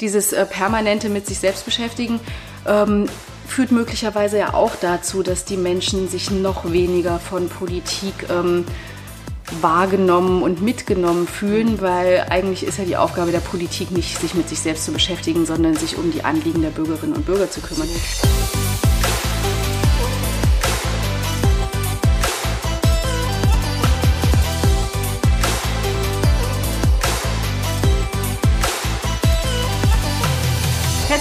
Dieses äh, permanente mit sich selbst beschäftigen ähm, führt möglicherweise ja auch dazu, dass die Menschen sich noch weniger von Politik ähm, wahrgenommen und mitgenommen fühlen, weil eigentlich ist ja die Aufgabe der Politik nicht, sich mit sich selbst zu beschäftigen, sondern sich um die Anliegen der Bürgerinnen und Bürger zu kümmern.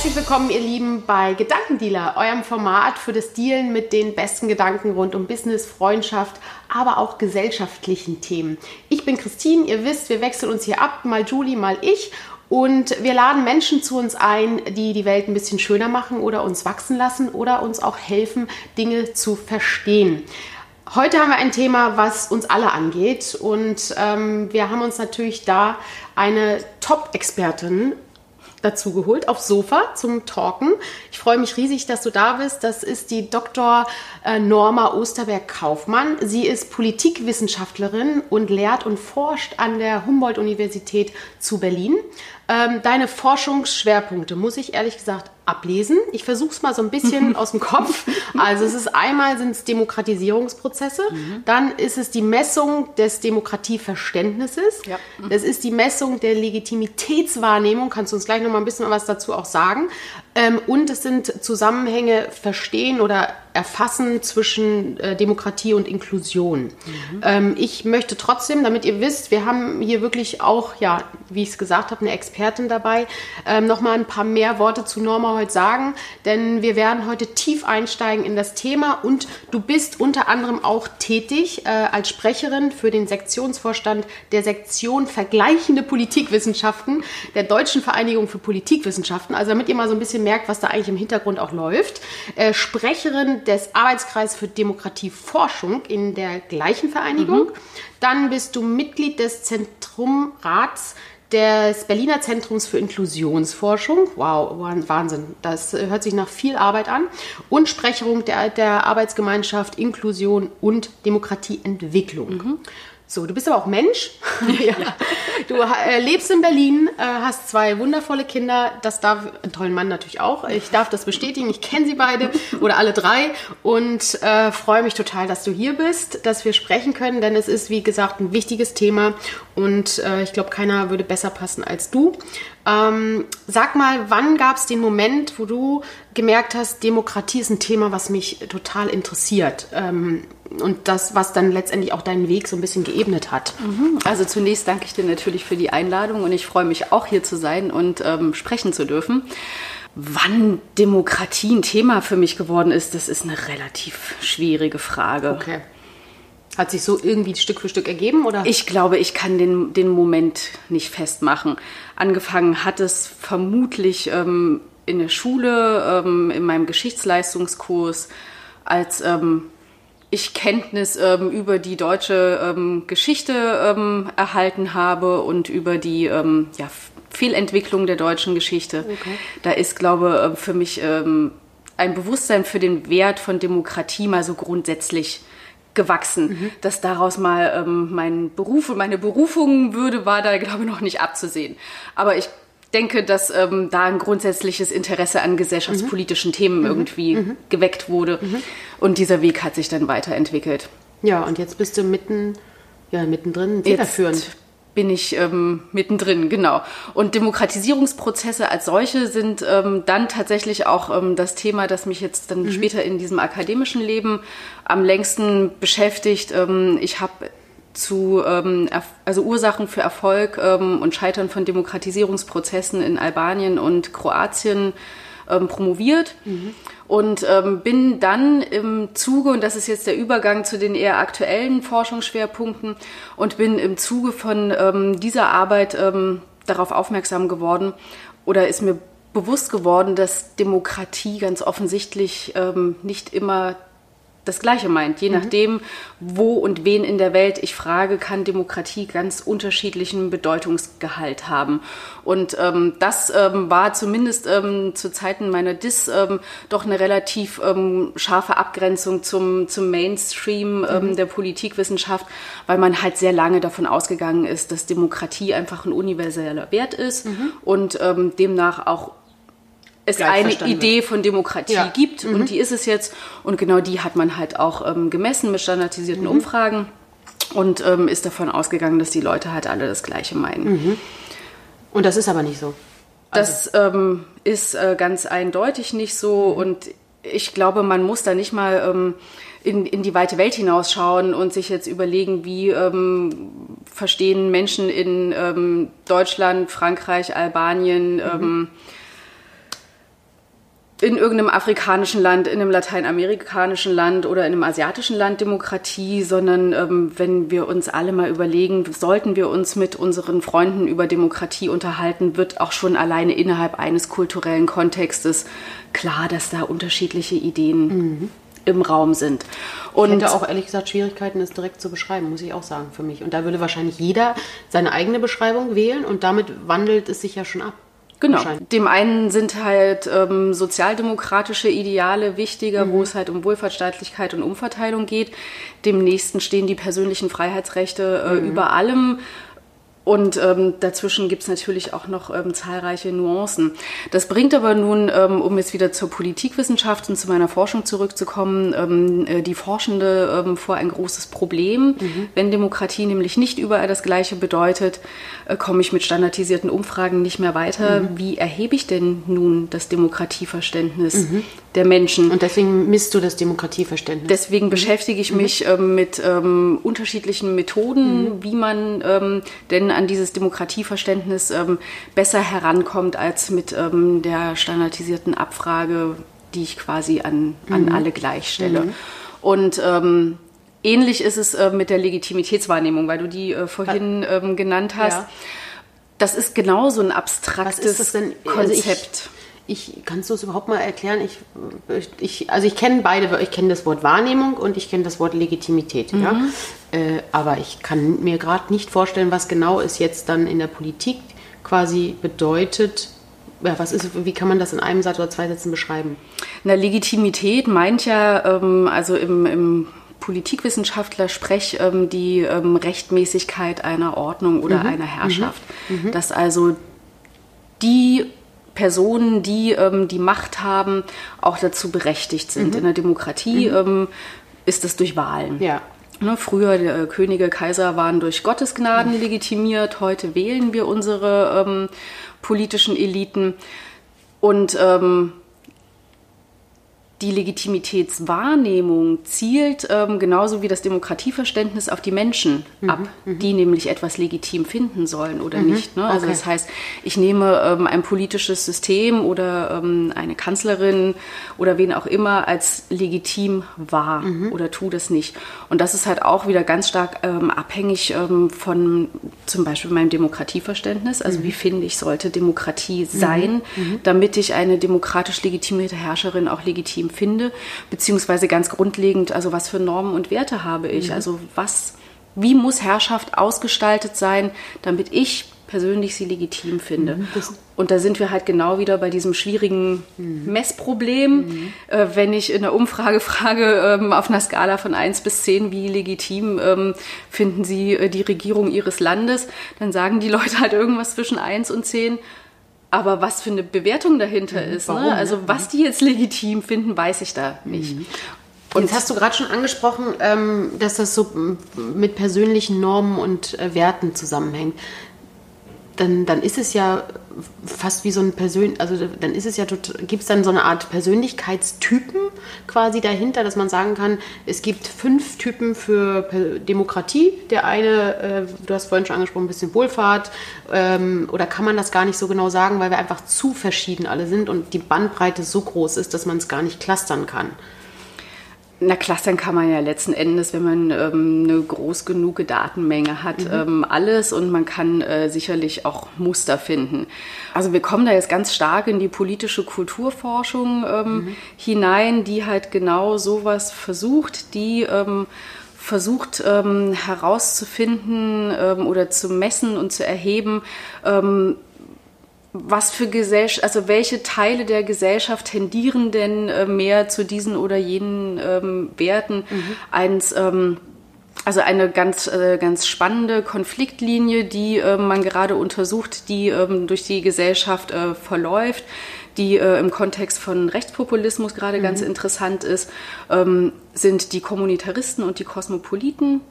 Herzlich willkommen, ihr Lieben, bei Gedankendealer, eurem Format für das Dealen mit den besten Gedanken rund um Business, Freundschaft, aber auch gesellschaftlichen Themen. Ich bin Christine, ihr wisst, wir wechseln uns hier ab, mal Julie, mal ich. Und wir laden Menschen zu uns ein, die die Welt ein bisschen schöner machen oder uns wachsen lassen oder uns auch helfen, Dinge zu verstehen. Heute haben wir ein Thema, was uns alle angeht. Und ähm, wir haben uns natürlich da eine Top-Expertin dazu geholt aufs Sofa zum Talken. Ich freue mich riesig, dass du da bist. Das ist die Dr. Äh, Norma Osterberg-Kaufmann. Sie ist Politikwissenschaftlerin und lehrt und forscht an der Humboldt-Universität zu Berlin. Ähm, deine Forschungsschwerpunkte muss ich ehrlich gesagt ablesen. Ich versuche es mal so ein bisschen aus dem Kopf. Also es ist einmal sind es Demokratisierungsprozesse, mhm. dann ist es die Messung des Demokratieverständnisses, ja. mhm. das ist die Messung der Legitimitätswahrnehmung. Kannst du uns gleich noch mal ein bisschen was dazu auch sagen? Ähm, und es sind Zusammenhänge verstehen oder erfassen zwischen äh, Demokratie und Inklusion. Mhm. Ähm, ich möchte trotzdem, damit ihr wisst, wir haben hier wirklich auch, ja, wie ich es gesagt habe, eine Expertin dabei, ähm, noch mal ein paar mehr Worte zu Norma heute sagen, denn wir werden heute tief einsteigen in das Thema und du bist unter anderem auch tätig äh, als Sprecherin für den Sektionsvorstand der Sektion Vergleichende Politikwissenschaften der Deutschen Vereinigung für Politikwissenschaften. Also damit ihr mal so ein bisschen merkt, was da eigentlich im Hintergrund auch läuft. Äh, Sprecherin des Arbeitskreises für Demokratieforschung in der gleichen Vereinigung. Mhm. Dann bist du Mitglied des Zentrumrats des Berliner Zentrums für Inklusionsforschung. Wow, Wahnsinn. Das hört sich nach viel Arbeit an. Und Sprecherin der, der Arbeitsgemeinschaft Inklusion und Demokratieentwicklung. Mhm. So, du bist aber auch Mensch. ja. Du äh, lebst in Berlin, äh, hast zwei wundervolle Kinder. Das darf, einen tollen Mann natürlich auch. Ich darf das bestätigen. Ich kenne sie beide oder alle drei und äh, freue mich total, dass du hier bist, dass wir sprechen können, denn es ist, wie gesagt, ein wichtiges Thema und äh, ich glaube, keiner würde besser passen als du. Ähm, sag mal, wann gab es den Moment, wo du gemerkt hast, Demokratie ist ein Thema, was mich total interessiert? Ähm, und das, was dann letztendlich auch deinen Weg so ein bisschen geebnet hat. Mhm. Also zunächst danke ich dir natürlich für die Einladung und ich freue mich auch hier zu sein und ähm, sprechen zu dürfen. Wann Demokratie ein Thema für mich geworden ist, das ist eine relativ schwierige Frage. Okay. Hat sich so irgendwie Stück für Stück ergeben, oder? Ich glaube, ich kann den, den Moment nicht festmachen. Angefangen hat es vermutlich ähm, in der Schule, ähm, in meinem Geschichtsleistungskurs, als ähm, ich Kenntnis ähm, über die deutsche ähm, Geschichte ähm, erhalten habe und über die ähm, ja, Fehlentwicklung der deutschen Geschichte. Okay. Da ist, glaube ich, für mich ähm, ein Bewusstsein für den Wert von Demokratie mal so grundsätzlich gewachsen. Mhm. Dass daraus mal ähm, mein Beruf und meine Berufung würde, war da, glaube ich, noch nicht abzusehen. Aber ich denke, dass ähm, da ein grundsätzliches Interesse an gesellschaftspolitischen mhm. Themen mhm. irgendwie mhm. geweckt wurde. Mhm. Und dieser Weg hat sich dann weiterentwickelt. Ja, und jetzt bist du mitten, ja, mittendrin, federführend. Jetzt bin ich ähm, mittendrin, genau. Und Demokratisierungsprozesse als solche sind ähm, dann tatsächlich auch ähm, das Thema, das mich jetzt dann mhm. später in diesem akademischen Leben am längsten beschäftigt. Ähm, ich habe zu ähm, also Ursachen für Erfolg ähm, und Scheitern von Demokratisierungsprozessen in Albanien und Kroatien ähm, promoviert mhm. und ähm, bin dann im Zuge, und das ist jetzt der Übergang zu den eher aktuellen Forschungsschwerpunkten, und bin im Zuge von ähm, dieser Arbeit ähm, darauf aufmerksam geworden oder ist mir bewusst geworden, dass Demokratie ganz offensichtlich ähm, nicht immer das Gleiche meint. Je nachdem, wo und wen in der Welt ich frage, kann Demokratie ganz unterschiedlichen Bedeutungsgehalt haben. Und ähm, das ähm, war zumindest ähm, zu Zeiten meiner Dis ähm, doch eine relativ ähm, scharfe Abgrenzung zum, zum Mainstream ähm, mhm. der Politikwissenschaft, weil man halt sehr lange davon ausgegangen ist, dass Demokratie einfach ein universeller Wert ist mhm. und demnach auch es eine Idee von Demokratie ja. gibt mhm. und die ist es jetzt. Und genau die hat man halt auch ähm, gemessen mit standardisierten mhm. Umfragen und ähm, ist davon ausgegangen, dass die Leute halt alle das Gleiche meinen. Mhm. Und das ist aber nicht so. Also. Das ähm, ist äh, ganz eindeutig nicht so mhm. und ich glaube, man muss da nicht mal ähm, in, in die weite Welt hinausschauen und sich jetzt überlegen, wie ähm, verstehen Menschen in ähm, Deutschland, Frankreich, Albanien, mhm in irgendeinem afrikanischen Land, in einem lateinamerikanischen Land oder in einem asiatischen Land Demokratie, sondern ähm, wenn wir uns alle mal überlegen, sollten wir uns mit unseren Freunden über Demokratie unterhalten, wird auch schon alleine innerhalb eines kulturellen Kontextes klar, dass da unterschiedliche Ideen mhm. im Raum sind. Und ich hätte auch ehrlich gesagt Schwierigkeiten, es direkt zu beschreiben, muss ich auch sagen, für mich. Und da würde wahrscheinlich jeder seine eigene Beschreibung wählen und damit wandelt es sich ja schon ab. Genau. Dem einen sind halt ähm, sozialdemokratische Ideale wichtiger, mhm. wo es halt um Wohlfahrtsstaatlichkeit und Umverteilung geht. Dem nächsten stehen die persönlichen Freiheitsrechte äh, mhm. über allem. Und ähm, dazwischen gibt es natürlich auch noch ähm, zahlreiche Nuancen. Das bringt aber nun, ähm, um jetzt wieder zur Politikwissenschaft und zu meiner Forschung zurückzukommen, ähm, äh, die Forschende ähm, vor ein großes Problem. Mhm. Wenn Demokratie nämlich nicht überall das Gleiche bedeutet, äh, komme ich mit standardisierten Umfragen nicht mehr weiter. Mhm. Wie erhebe ich denn nun das Demokratieverständnis mhm. der Menschen? Und deswegen misst du das Demokratieverständnis. Deswegen mhm. beschäftige ich mhm. mich ähm, mit unterschiedlichen Methoden, mhm. wie man denn an dieses Demokratieverständnis ähm, besser herankommt als mit ähm, der standardisierten Abfrage, die ich quasi an, an mhm. alle gleich stelle. Mhm. Und ähm, ähnlich ist es äh, mit der Legitimitätswahrnehmung, weil du die äh, vorhin ähm, genannt hast. Ja. Das ist genauso ein abstraktes Konzept. Also ich, ich, kannst du es überhaupt mal erklären? Ich, ich, also ich kenne beide, ich kenne das Wort Wahrnehmung und ich kenne das Wort Legitimität. Mhm. Ja? Äh, aber ich kann mir gerade nicht vorstellen, was genau es jetzt dann in der Politik quasi bedeutet. Ja, was ist, wie kann man das in einem Satz oder zwei Sätzen beschreiben? Na, Legitimität meint ja, ähm, also im, im Politikwissenschaftler sprech ähm, die ähm, Rechtmäßigkeit einer Ordnung oder mhm. einer Herrschaft. Mhm. mhm. Dass also die Personen, die ähm, die Macht haben, auch dazu berechtigt sind. Mhm. In der Demokratie mhm. ähm, ist das durch Wahlen. Ja. Ne, früher äh, Könige, Kaiser waren durch Gottesgnaden mhm. legitimiert. Heute wählen wir unsere ähm, politischen Eliten. Und ähm, die Legitimitätswahrnehmung zielt ähm, genauso wie das Demokratieverständnis auf die Menschen mhm, ab, mhm. die nämlich etwas legitim finden sollen oder mhm, nicht. Ne? Also okay. das heißt, ich nehme ähm, ein politisches System oder ähm, eine Kanzlerin oder wen auch immer als legitim wahr mhm. oder tue das nicht. Und das ist halt auch wieder ganz stark ähm, abhängig ähm, von zum Beispiel meinem Demokratieverständnis. Also wie mhm. finde ich, sollte Demokratie sein, mhm, damit ich eine demokratisch legitimierte Herrscherin auch legitim legitim finde, beziehungsweise ganz grundlegend, also was für Normen und Werte habe ich, mhm. also was, wie muss Herrschaft ausgestaltet sein, damit ich persönlich sie legitim finde. Mhm, und da sind wir halt genau wieder bei diesem schwierigen mhm. Messproblem. Mhm. Äh, wenn ich in der Umfrage frage, ähm, auf einer Skala von 1 bis 10, wie legitim ähm, finden Sie äh, die Regierung Ihres Landes, dann sagen die Leute halt irgendwas zwischen 1 und 10. Aber was für eine Bewertung dahinter mhm. ist, ne? Warum, ne? also was die jetzt legitim finden, weiß ich da nicht. Mhm. Und jetzt hast du gerade schon angesprochen, ähm, dass das so mit persönlichen Normen und äh, Werten zusammenhängt dann, dann ist es ja fast wie so ein Persön, also dann ist es ja, gibt es dann so eine Art Persönlichkeitstypen quasi dahinter, dass man sagen kann, es gibt fünf Typen für Demokratie. Der eine, äh, du hast vorhin schon angesprochen, ein bisschen Wohlfahrt, ähm, oder kann man das gar nicht so genau sagen, weil wir einfach zu verschieden alle sind und die Bandbreite so groß ist, dass man es gar nicht clustern kann. Na, clustern kann man ja letzten Endes, wenn man ähm, eine groß genug Datenmenge hat, mhm. ähm, alles und man kann äh, sicherlich auch Muster finden. Also wir kommen da jetzt ganz stark in die politische Kulturforschung ähm, mhm. hinein, die halt genau sowas versucht, die ähm, versucht ähm, herauszufinden ähm, oder zu messen und zu erheben, was für Gesellschaft, also welche Teile der Gesellschaft tendieren denn äh, mehr zu diesen oder jenen ähm, Werten? Mhm. Eins, ähm, also eine ganz, äh, ganz spannende Konfliktlinie, die äh, man gerade untersucht, die ähm, durch die Gesellschaft äh, verläuft, die äh, im Kontext von Rechtspopulismus gerade mhm. ganz interessant ist, ähm, sind die Kommunitaristen und die Kosmopoliten.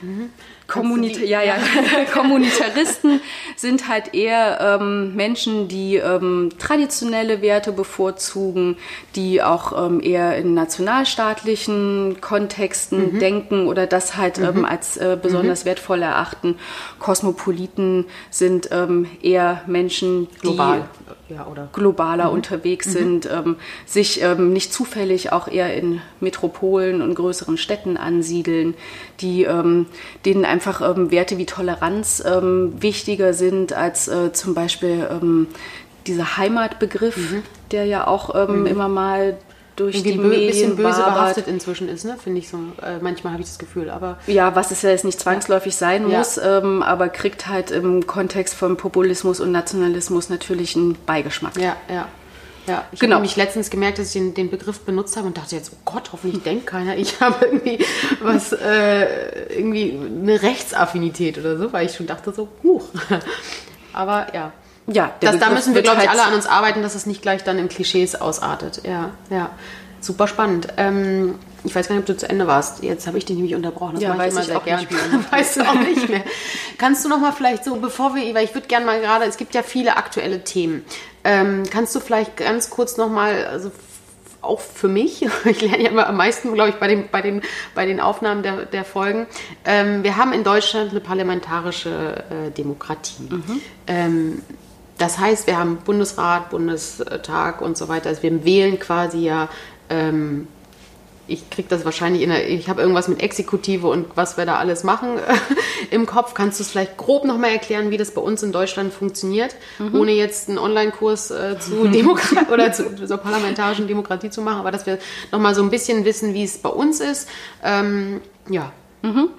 Mhm. Kommunita ja, ja. Kommunitaristen sind halt eher ähm, Menschen, die ähm, traditionelle Werte bevorzugen, die auch ähm, eher in nationalstaatlichen Kontexten mhm. denken oder das halt ähm, mhm. als äh, besonders mhm. wertvoll erachten. Kosmopoliten sind ähm, eher Menschen, die Global ja, oder globaler mhm. unterwegs mhm. sind, ähm, sich ähm, nicht zufällig auch eher in Metropolen und größeren Städten ansiedeln, die ähm, denen einfach ähm, Werte wie Toleranz ähm, wichtiger sind als äh, zum Beispiel ähm, dieser Heimatbegriff, mhm. der ja auch mhm. immer mal durch Irgendwie die Medien bisschen böse wabert. behaftet inzwischen ist, ne? finde ich so. Äh, manchmal habe ich das Gefühl, aber... Ja, was es ja jetzt nicht zwangsläufig sein ja. muss, ähm, aber kriegt halt im Kontext von Populismus und Nationalismus natürlich einen Beigeschmack. Ja, ja. Ja, ich genau. habe nämlich letztens gemerkt, dass ich den, den, Begriff benutzt habe und dachte jetzt, oh Gott, hoffentlich denkt keiner, ich habe irgendwie was, äh, irgendwie eine Rechtsaffinität oder so, weil ich schon dachte so, huch. Aber ja, ja, das, da müssen wir, glaube ich, alle an uns arbeiten, dass es nicht gleich dann in Klischees ausartet. Ja, ja. Super spannend. Ähm, ich weiß gar nicht, ob du zu Ende warst. Jetzt habe ich dich nämlich unterbrochen. Das ja, mache ich immer sehr gerne. weißt du auch nicht mehr. Kannst du noch mal vielleicht so, bevor wir, weil ich würde gerne mal gerade, es gibt ja viele aktuelle Themen. Ähm, kannst du vielleicht ganz kurz noch mal, also auch für mich, ich lerne ja immer am meisten, glaube ich, bei, dem, bei, den, bei den Aufnahmen der, der Folgen. Ähm, wir haben in Deutschland eine parlamentarische äh, Demokratie. Mhm. Ähm, das heißt, wir haben Bundesrat, Bundestag und so weiter. Also wir wählen quasi ja, ähm, ich kriege das wahrscheinlich in der, ich habe irgendwas mit Exekutive und was wir da alles machen im Kopf. Kannst du es vielleicht grob nochmal erklären, wie das bei uns in Deutschland funktioniert, mhm. ohne jetzt einen Online-Kurs äh, zu Demokratie oder zu, zur parlamentarischen Demokratie zu machen, aber dass wir nochmal so ein bisschen wissen, wie es bei uns ist. Ähm, ja. Mhm.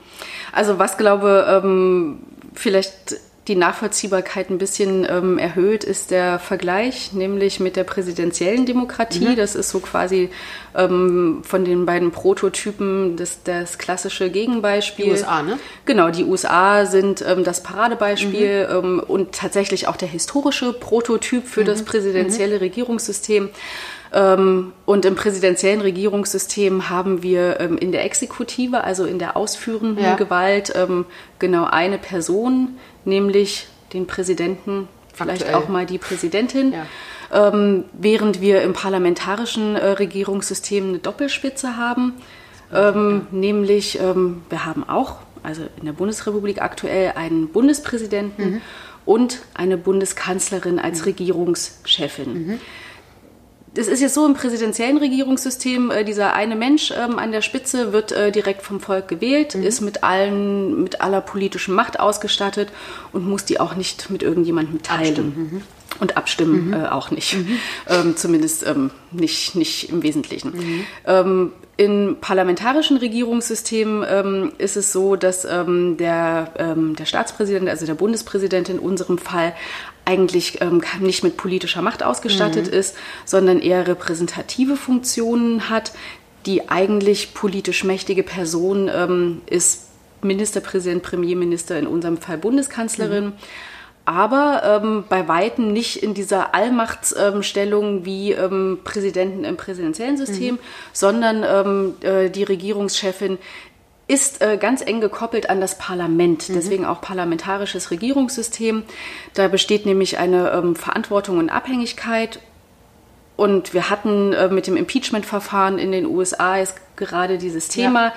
Also was glaube ähm, vielleicht die Nachvollziehbarkeit ein bisschen ähm, erhöht, ist der Vergleich, nämlich mit der präsidentiellen Demokratie. Mhm. Das ist so quasi ähm, von den beiden Prototypen das, das klassische Gegenbeispiel. Die USA, ne? Genau, die USA sind ähm, das Paradebeispiel mhm. Ähm, und tatsächlich auch der historische Prototyp für mhm. das präsidentielle mhm. Regierungssystem. Ähm, und im präsidentiellen Regierungssystem haben wir ähm, in der Exekutive, also in der ausführenden ja. Gewalt, genau eine Person, nämlich den Präsidenten, vielleicht Aktuell. auch mal die Präsidentin. Ja. Ähm, während wir im parlamentarischen äh, Regierungssystem eine Doppelspitze haben, ähm, ja. nämlich ähm, wir haben auch, also in der Bundesrepublik aktuell, einen Bundespräsidenten mhm. und eine Bundeskanzlerin als mhm. Regierungschefin. Mhm das ist jetzt so im präsidentiellen Regierungssystem, äh, dieser eine Mensch ähm, an der Spitze wird äh, direkt vom Volk gewählt, mhm. ist mit allen, mit aller politischen Macht ausgestattet und muss die auch nicht mit irgendjemandem teilen. Abstimmen. Mhm. Und abstimmen mhm. äh, auch nicht. Mhm. Ähm, zumindest ähm, nicht, nicht im Wesentlichen. Mhm. Ähm, in parlamentarischen Regierungssystemen ähm, ist es so, dass ähm, der, der Staatspräsident, also der Bundespräsident in unserem Fall, eigentlich ähm, nicht mit politischer Macht ausgestattet mhm. ist, sondern eher repräsentative Funktionen hat. Die eigentlich politisch mächtige Person ähm, ist Ministerpräsident, Premierminister, in unserem Fall Bundeskanzlerin. Mhm. Aber ähm, bei Weitem nicht in dieser Allmachtsstellung wie ähm, Präsidenten im präsidentiellen System, mhm. sondern ähm, äh, die Regierungschefin ist äh, ganz eng gekoppelt an das Parlament, mhm. deswegen auch parlamentarisches Regierungssystem. Da besteht nämlich eine ähm, Verantwortung und Abhängigkeit. Und wir hatten äh, mit dem Impeachment-Verfahren in den USA ist gerade dieses Thema. Ja.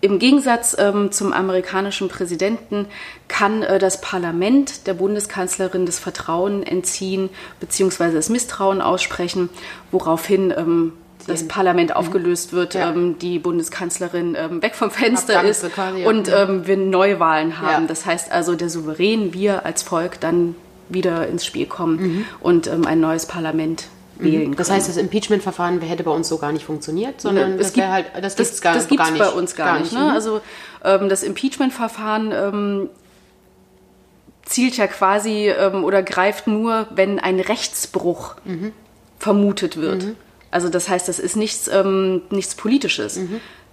Im Gegensatz ähm, zum amerikanischen Präsidenten kann äh, das Parlament der Bundeskanzlerin das Vertrauen entziehen bzw. das Misstrauen aussprechen, woraufhin ähm, das Parlament Mhm. aufgelöst wird, Ja. ähm, die Bundeskanzlerin ähm, weg vom Fenster Abdankte ist quasi, und Mhm. ähm, wir Neuwahlen haben. Ja. Das heißt also, der Souverän, wir als Volk dann wieder ins Spiel kommen Mhm. und ähm, ein neues Parlament wählen können. Das heißt, das Impeachment-Verfahren hätte bei uns so gar nicht funktioniert, sondern Es das gibt- halt, das gibt's gar, das gibt's gar nicht. bei uns gar, nicht. Ne? Mhm. Also ähm, das Impeachment-Verfahren ähm, zielt ja quasi ähm, oder greift nur, wenn ein Rechtsbruch Mhm. vermutet wird. Also das heißt, das ist nichts, ähm, nichts Politisches.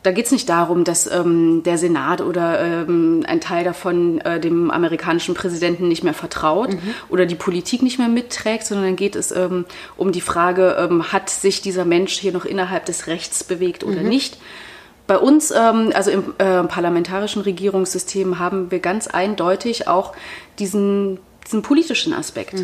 Da geht es nicht darum, dass ähm, der Senat oder ähm, ein Teil davon äh, dem amerikanischen Präsidenten nicht mehr vertraut oder die Politik nicht mehr mitträgt, sondern dann geht es ähm, um die Frage, ähm, hat sich dieser Mensch hier noch innerhalb des Rechts bewegt oder nicht. Bei uns, ähm, also im äh, parlamentarischen Regierungssystem, haben wir ganz eindeutig auch diesen, diesen politischen Aspekt.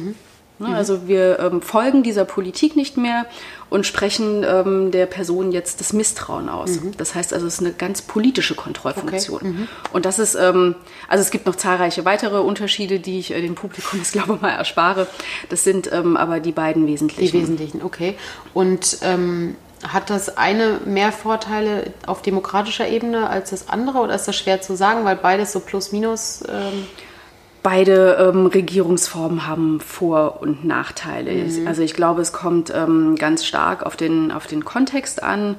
Ne, Also wir ähm, folgen dieser Politik nicht mehr und sprechen ähm, der Person jetzt das Misstrauen aus. Das heißt also, es ist eine ganz politische Kontrollfunktion. Und das ist, ähm, also es gibt noch zahlreiche weitere Unterschiede, die ich äh, dem Publikum jetzt glaube mal erspare. Das sind ähm, aber die beiden Die wesentlichen. Wesentlichen, okay. Und ähm, hat das eine mehr Vorteile auf demokratischer Ebene als das andere oder ist das schwer zu sagen, weil beides so plus minus. Ähm, Beide ähm, Regierungsformen haben Vor- und Nachteile. Also ich glaube, es kommt ähm, ganz stark auf den, auf den Kontext an,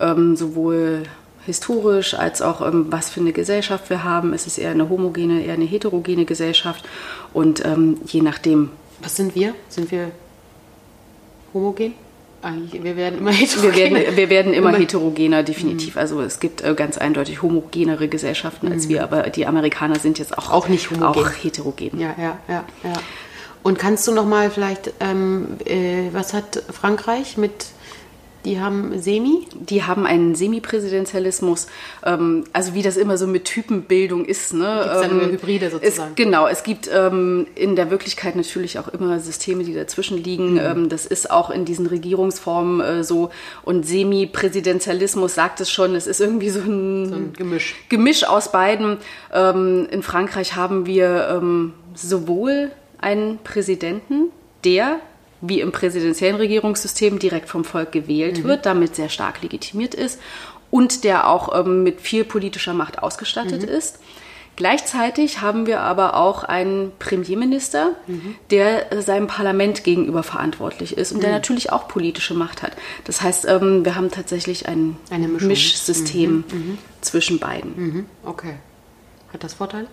ähm, sowohl historisch als auch ähm, was für eine Gesellschaft wir haben. Ist es eher eine homogene, eher eine heterogene Gesellschaft und ähm, je nachdem. was sind wir? Sind wir homogen? Eigentlich, wir werden immer heterogen. Wir werden, wir werden immer Immer- heterogener, definitiv. Also es gibt äh, ganz eindeutig homogenere Gesellschaften als wir, aber die Amerikaner sind jetzt auch, Auch nicht homogen. Auch heterogen. Ja, ja, ja, ja. Und kannst du noch mal vielleicht, ähm, äh, was hat Frankreich mit, die haben Semi? Die haben einen Semipräsidentialismus, ähm, also wie das immer so mit Typenbildung ist. Ne? Dann ähm, immer Hybride sozusagen? Es, genau, es gibt ähm, in der Wirklichkeit natürlich auch immer Systeme, die dazwischen Mhm. liegen. Ähm, das ist auch in diesen Regierungsformen äh, so. Und Semipräsidentialismus sagt es schon, es ist irgendwie so ein, So ein Gemisch. Gemisch aus beiden. Ähm, in Frankreich haben wir ähm, sowohl einen Präsidenten, der wie im präsidentiellen Regierungssystem direkt vom Volk gewählt wird, damit sehr stark legitimiert ist und der auch ähm, mit viel politischer Macht ausgestattet ist. Gleichzeitig haben wir aber auch einen Premierminister, der äh, seinem Parlament gegenüber verantwortlich ist und der natürlich auch politische Macht hat. Das heißt, ähm, wir haben tatsächlich ein Eine Mischung. Mischsystem zwischen beiden. Mhm. Okay. Hat das Vorteile?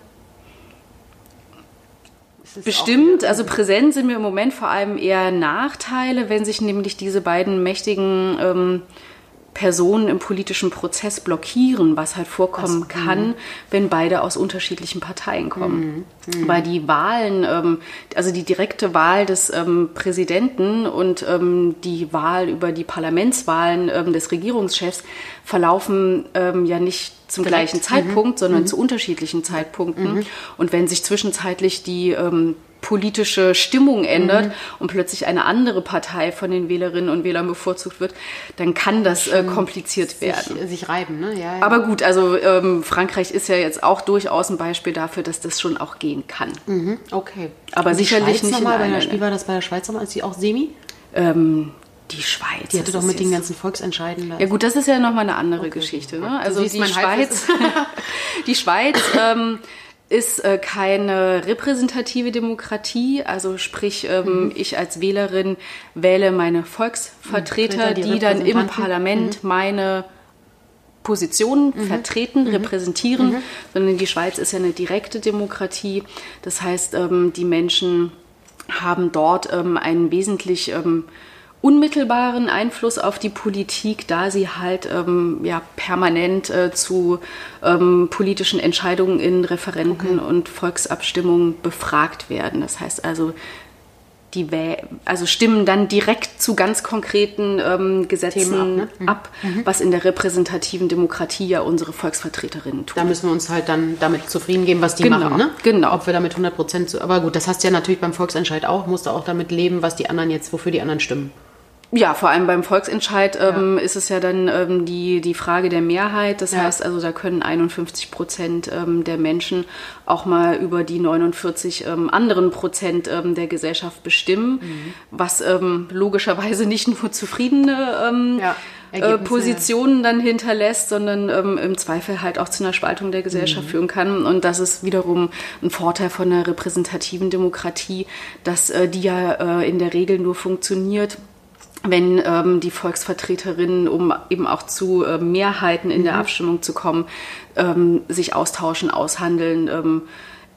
Bestimmt, also präsent sind mir im Moment vor allem eher Nachteile, wenn sich nämlich diese beiden mächtigen ähm, Personen im politischen Prozess blockieren, was halt vorkommen kann, wenn beide aus unterschiedlichen Parteien kommen. Weil die Wahlen, ähm, also die direkte Wahl des ähm, Präsidenten und ähm, die Wahl über die Parlamentswahlen ähm, des Regierungschefs verlaufen ähm, ja nicht zum Direkt. gleichen Zeitpunkt, sondern zu unterschiedlichen Zeitpunkten. Und wenn sich zwischenzeitlich die ähm, politische Stimmung ändert und plötzlich eine andere Partei von den Wählerinnen und Wählern bevorzugt wird, dann kann das äh, kompliziert werden. sich, sich reiben, ne? Ja, ja. Aber gut, also ähm, Frankreich ist ja jetzt auch durchaus ein Beispiel dafür, dass das schon auch gehen kann. Mhm, okay. Aber Und die sicherlich Schweiz nicht mal, in bei der Spiel war das bei der Schweiz nochmal, ist die auch Semi? Ähm, die Schweiz. Die hatte doch mit den ganzen Volksentscheiden. Ja gut, das ist ja nochmal eine andere Geschichte. Du Ne? Also die Schweiz, die Schweiz ähm, ist äh, keine repräsentative Demokratie. Also sprich, ähm, ich als Wählerin wähle meine Volksvertreter, Vertreter, die die dann im. Parlament meine Positionen vertreten, repräsentieren, sondern die Schweiz ist ja eine direkte Demokratie. Das heißt, ähm, die Menschen haben dort ähm, einen wesentlich ähm, unmittelbaren Einfluss auf die Politik, da sie halt ähm, ja, permanent äh, zu ähm, politischen Entscheidungen in Referenten und Volksabstimmungen befragt werden. Das heißt also, die Wäh also stimmen dann direkt zu ganz konkreten ähm, Gesetzen ab, ab, ne? was in der repräsentativen Demokratie ja unsere Volksvertreterinnen tun. Da müssen wir uns halt dann damit zufrieden geben, was die Genau, machen, ne? genau. Ob wir damit 100 Prozent, aber gut, das hast du ja natürlich beim Volksentscheid auch, musst du auch damit leben, was die anderen jetzt, wofür die anderen stimmen. Ja, vor allem beim Volksentscheid ähm, ja. ist es ja dann ähm, die, die Frage der Mehrheit. Das ja. heißt also, da können 51 Prozent ähm, der Menschen auch mal über die 49 ähm, anderen Prozent ähm, der Gesellschaft bestimmen, mhm. was ähm, logischerweise nicht nur zufriedene ja. Äh, Positionen dann hinterlässt, sondern im Zweifel halt auch zu einer Spaltung der Gesellschaft mhm. führen kann. Und das ist wiederum ein Vorteil von einer repräsentativen Demokratie, dass äh, die ja äh, in der Regel nur funktioniert, wenn ähm, die Volksvertreterinnen, um eben auch zu äh, Mehrheiten in mhm. der Abstimmung zu kommen, ähm, sich austauschen, aushandeln, ähm,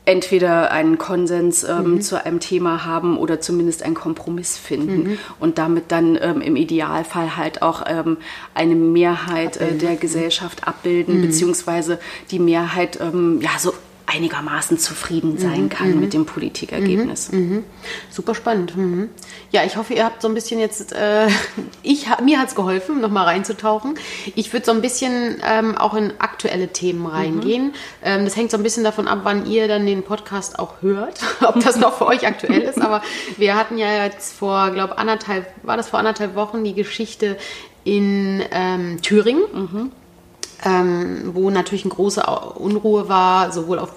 entweder einen Konsens ähm, mhm. zu einem Thema haben oder zumindest einen Kompromiss finden mhm. und damit dann ähm, im Idealfall halt auch ähm, eine Mehrheit äh, der Gesellschaft abbilden, mhm. beziehungsweise die Mehrheit ja so einigermaßen zufrieden sein mhm, kann mhm. mit dem Politikergebnis. Mhm, mhm. Super spannend. Mhm. Ja, ich hoffe, ihr habt so ein bisschen jetzt, äh, ich, mir hat es geholfen, nochmal reinzutauchen. Ich würde so ein bisschen ähm, auch in aktuelle Themen reingehen. Ähm, das hängt so ein bisschen davon ab, wann ihr dann den Podcast auch hört, ob das noch für euch aktuell ist. Aber wir hatten ja jetzt vor, glaube anderthalb, war das vor anderthalb Wochen die Geschichte in ähm, Thüringen ähm, wo natürlich eine große Unruhe war, sowohl auf,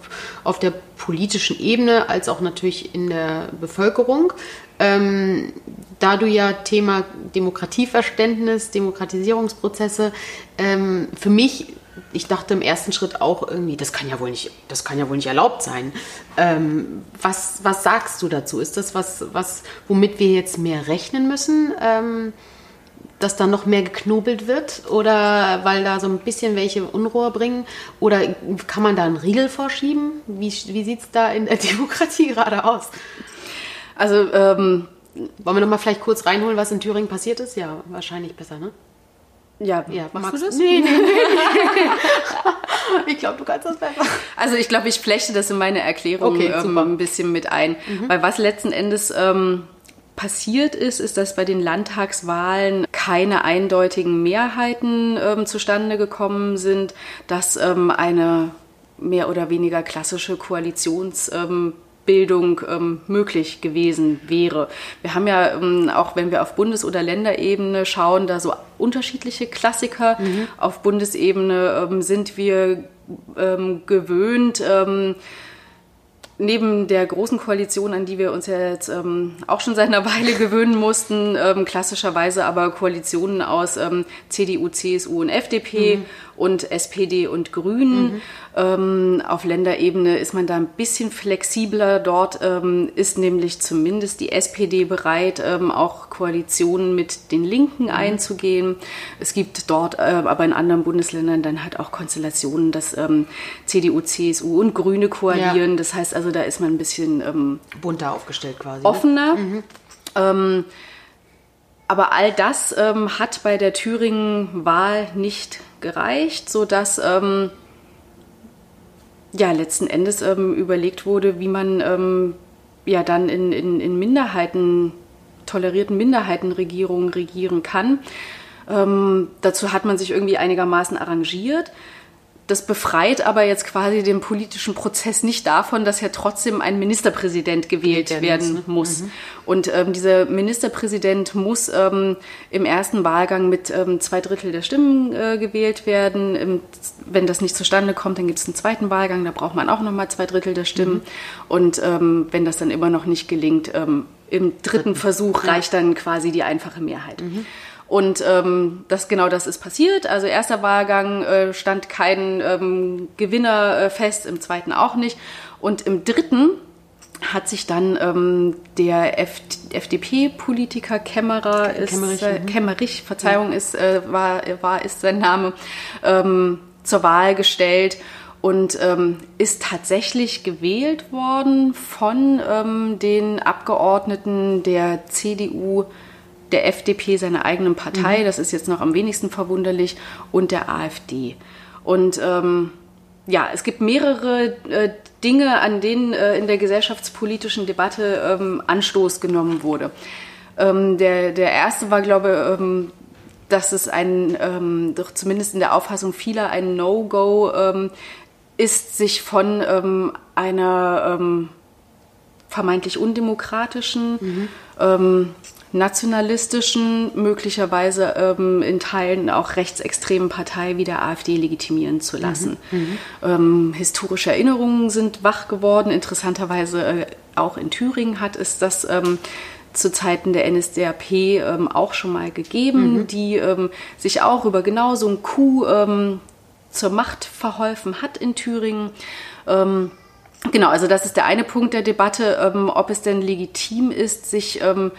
auf der politischen Ebene als auch natürlich in der Bevölkerung. Ähm, da du ja Thema Demokratieverständnis, Demokratisierungsprozesse, ähm, für mich, ich dachte im ersten Schritt auch irgendwie, das kann ja wohl nicht, das kann ja wohl nicht erlaubt sein. Ähm, was, was sagst du dazu? Ist das was, was, womit wir jetzt mehr rechnen müssen? Dass da noch mehr geknobelt wird oder weil da so ein bisschen welche Unruhe bringen? Oder kann man da einen Riegel vorschieben? Wie, wie sieht es da in der Demokratie gerade aus? Also, ähm, wollen wir noch mal vielleicht kurz reinholen, was in Thüringen passiert ist? Ja, wahrscheinlich besser, ne? Ja, ja machst du das? Nee, nee, nee. ich glaube, du kannst das besser. Also ich glaube, ich flechte das in meine Erklärung okay, ähm, ein bisschen mit ein. Mhm. Weil was letzten Endes ähm, passiert ist, ist, dass bei den Landtagswahlen keine eindeutigen Mehrheiten ähm, zustande gekommen sind, dass ähm, eine mehr oder weniger klassische Koalitionsbildung ähm, ähm, möglich gewesen wäre. Wir haben ja, ähm, auch wenn wir auf Bundes- oder Länderebene schauen, da so unterschiedliche Klassiker. Mhm. Auf Bundesebene ähm, sind wir gewöhnt, neben der großen Koalition, an die wir uns ja jetzt ähm, auch schon seit einer Weile gewöhnen mussten, ähm, klassischerweise aber Koalitionen aus ähm, CDU, CSU und FDP mhm. Und SPD und Grünen. Mhm. Ähm, auf Länderebene ist man da ein bisschen flexibler. Dort ähm, ist nämlich zumindest die SPD bereit, ähm, auch Koalitionen mit den Linken mhm. einzugehen. Es gibt dort äh, aber in anderen Bundesländern dann halt auch Konstellationen, dass ähm, CDU, CSU und Grüne koalieren. Ja. Das heißt also, da ist man ein bisschen ähm, bunter aufgestellt quasi. Ne? Offener. Ne? Mhm. Ähm, aber all das hat bei der Thüringen-Wahl nicht gereicht, sodass ähm, ja letzten Endes ähm, überlegt wurde, wie man ähm, ja dann in, in, in Minderheiten, tolerierten Minderheitenregierungen regieren kann. Ähm, dazu hat man sich irgendwie einigermaßen arrangiert. Das befreit aber jetzt quasi den politischen Prozess nicht davon, dass ja trotzdem ein Ministerpräsident gewählt ja, werden muss. Mhm. Und ähm, dieser Ministerpräsident muss ähm, im ersten Wahlgang mit ähm, zwei Drittel der Stimmen äh, gewählt werden. Im, wenn das nicht zustande kommt, dann gibt es einen zweiten Wahlgang, da braucht man auch nochmal zwei Drittel der Stimmen. Mhm. Und ähm, wenn das dann immer noch nicht gelingt, ähm, im dritten, dritten Versuch reicht dann quasi die einfache Mehrheit. Mhm. Und ähm, das genau das ist passiert. Also erster Wahlgang äh, stand kein ähm, Gewinner äh, fest, im zweiten auch nicht. Und im dritten hat sich dann ähm, der FDP-Politiker Kämmerer ist Kämmerich, äh, mhm. Kämmerich Verzeihung ja. ist äh, war war ist sein Name ähm, zur Wahl gestellt und ähm, ist tatsächlich gewählt worden von ähm, den Abgeordneten der CDU der FDP, seiner eigenen Partei, mhm. das ist jetzt noch am wenigsten verwunderlich, und der AfD. Und ähm, ja, es gibt mehrere äh, Dinge, an denen äh, in der gesellschaftspolitischen Debatte ähm, Anstoß genommen wurde. Ähm, der, der erste war, glaube ich, ähm, dass es ein, ähm, doch zumindest in der Auffassung vieler ein No-Go ähm, ist, sich von einer vermeintlich undemokratischen mhm. Nationalistischen, möglicherweise ähm, in Teilen auch rechtsextremen Partei wie der AfD legitimieren zu lassen. Mhm. Ähm, historische Erinnerungen sind wach geworden. Interessanterweise äh, auch in Thüringen hat es das ähm, zu Zeiten der NSDAP ähm, auch schon mal gegeben, mhm. die ähm, sich auch über genau so ein Coup ähm, zur Macht verholfen hat in Thüringen. Genau, also das ist der eine Punkt der Debatte, ob es denn legitim ist, sich ähm,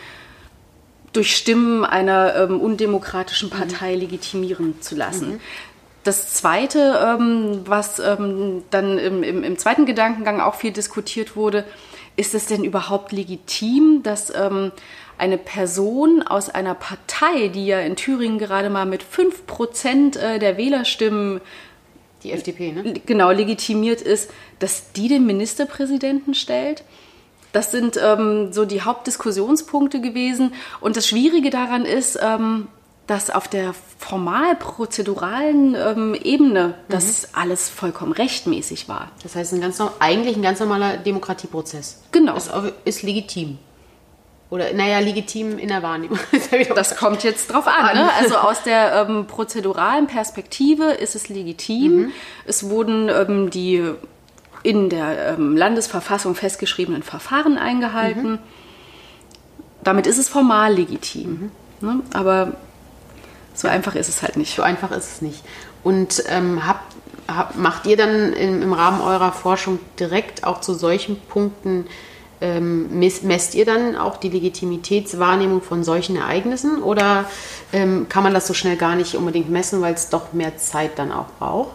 durch Stimmen einer ähm, undemokratischen Partei mhm. legitimieren zu lassen. Mhm. Das Zweite, ähm, was ähm, dann im, im, im, zweiten Gedankengang auch viel diskutiert wurde, ist es denn überhaupt legitim, dass ähm, eine Person aus einer Partei, die ja in Thüringen gerade mal mit 5% äh, der Wählerstimmen die FDP, ne? Genau, legitimiert ist, dass die den Ministerpräsidenten stellt. Das sind ähm, so die Hauptdiskussionspunkte gewesen. Und das Schwierige daran ist, ähm, dass auf der formal-prozeduralen ähm, Ebene das mhm. alles vollkommen rechtmäßig war. Das heißt, ein ganz, eigentlich ein ganz normaler Demokratieprozess. Genau. Das ist legitim. Oder, naja, legitim in der Wahrnehmung. das kommt jetzt drauf an. Ne? Also aus der ähm, prozeduralen Perspektive ist es legitim. Mhm. Es wurden ähm, die in der ähm, Landesverfassung festgeschriebenen Verfahren eingehalten. Mhm. Damit ist es formal legitim. Mhm. Ne? Aber so einfach ist es halt nicht. So einfach ist es nicht. Und ähm, habt, habt, macht ihr dann im, im Rahmen eurer Forschung direkt auch zu solchen Punkten ähm, messt ihr dann auch die Legitimitätswahrnehmung von solchen Ereignissen oder ähm, kann man das so schnell gar nicht unbedingt messen, weil es doch mehr Zeit dann auch braucht?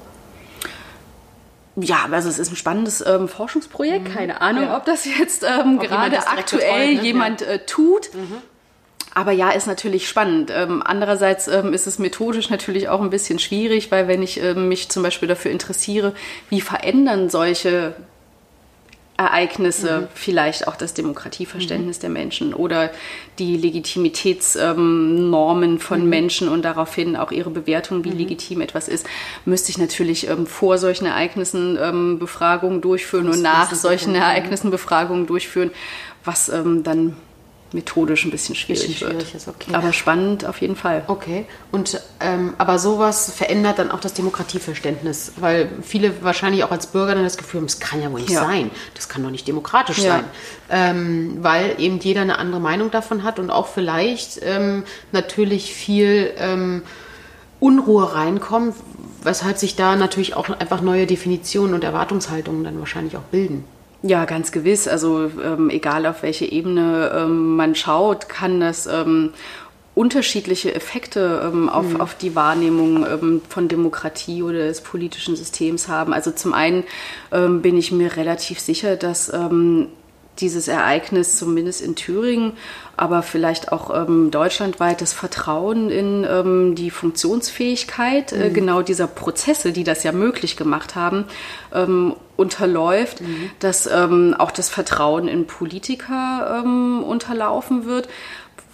Ja, also es ist ein spannendes ähm, Forschungsprojekt. Mhm. Keine Ahnung, ja. ob das jetzt ähm, gerade aktuell betreut, ne? jemand ja. äh, tut. Mhm. Aber ja, ist natürlich spannend. Ähm, andererseits ähm, ist es methodisch natürlich auch ein bisschen schwierig, weil wenn ich ähm, mich zum Beispiel dafür interessiere, wie verändern solche Ereignisse mhm. vielleicht auch das Demokratieverständnis mhm. der Menschen oder die Legitimitätsnormen ähm, von mhm. Menschen und daraufhin auch ihre Bewertung, wie mhm. legitim etwas ist, müsste ich natürlich ähm, vor solchen Ereignissen ähm, Befragungen durchführen und nach solchen Ereignissen Befragungen durchführen, was ähm, dann methodisch ein bisschen schwierig, bisschen schwierig wird. Ist, okay. Aber spannend auf jeden Fall. Okay. Und ähm, aber sowas verändert dann auch das Demokratieverständnis, weil viele wahrscheinlich auch als Bürger dann das Gefühl haben, das kann ja wohl nicht ja. sein, das kann doch nicht demokratisch ja. sein, ähm, weil eben jeder eine andere Meinung davon hat und auch vielleicht ähm, natürlich viel ähm, Unruhe reinkommt, weshalb sich da natürlich auch einfach neue Definitionen und Erwartungshaltungen dann wahrscheinlich auch bilden. Ja, ganz gewiss. Also ähm, egal auf welche Ebene ähm, man schaut, kann das ähm, unterschiedliche Effekte ähm, auf, mhm. auf die Wahrnehmung ähm, von Demokratie oder des politischen Systems haben. Also zum einen ähm, bin ich mir relativ sicher, dass dieses Ereignis zumindest in Thüringen, aber vielleicht auch ähm, deutschlandweit das Vertrauen in ähm, die Funktionsfähigkeit äh, mhm. genau dieser Prozesse, die das ja möglich gemacht haben, ähm, unterläuft, mhm. dass ähm, auch das Vertrauen in Politiker ähm, unterlaufen wird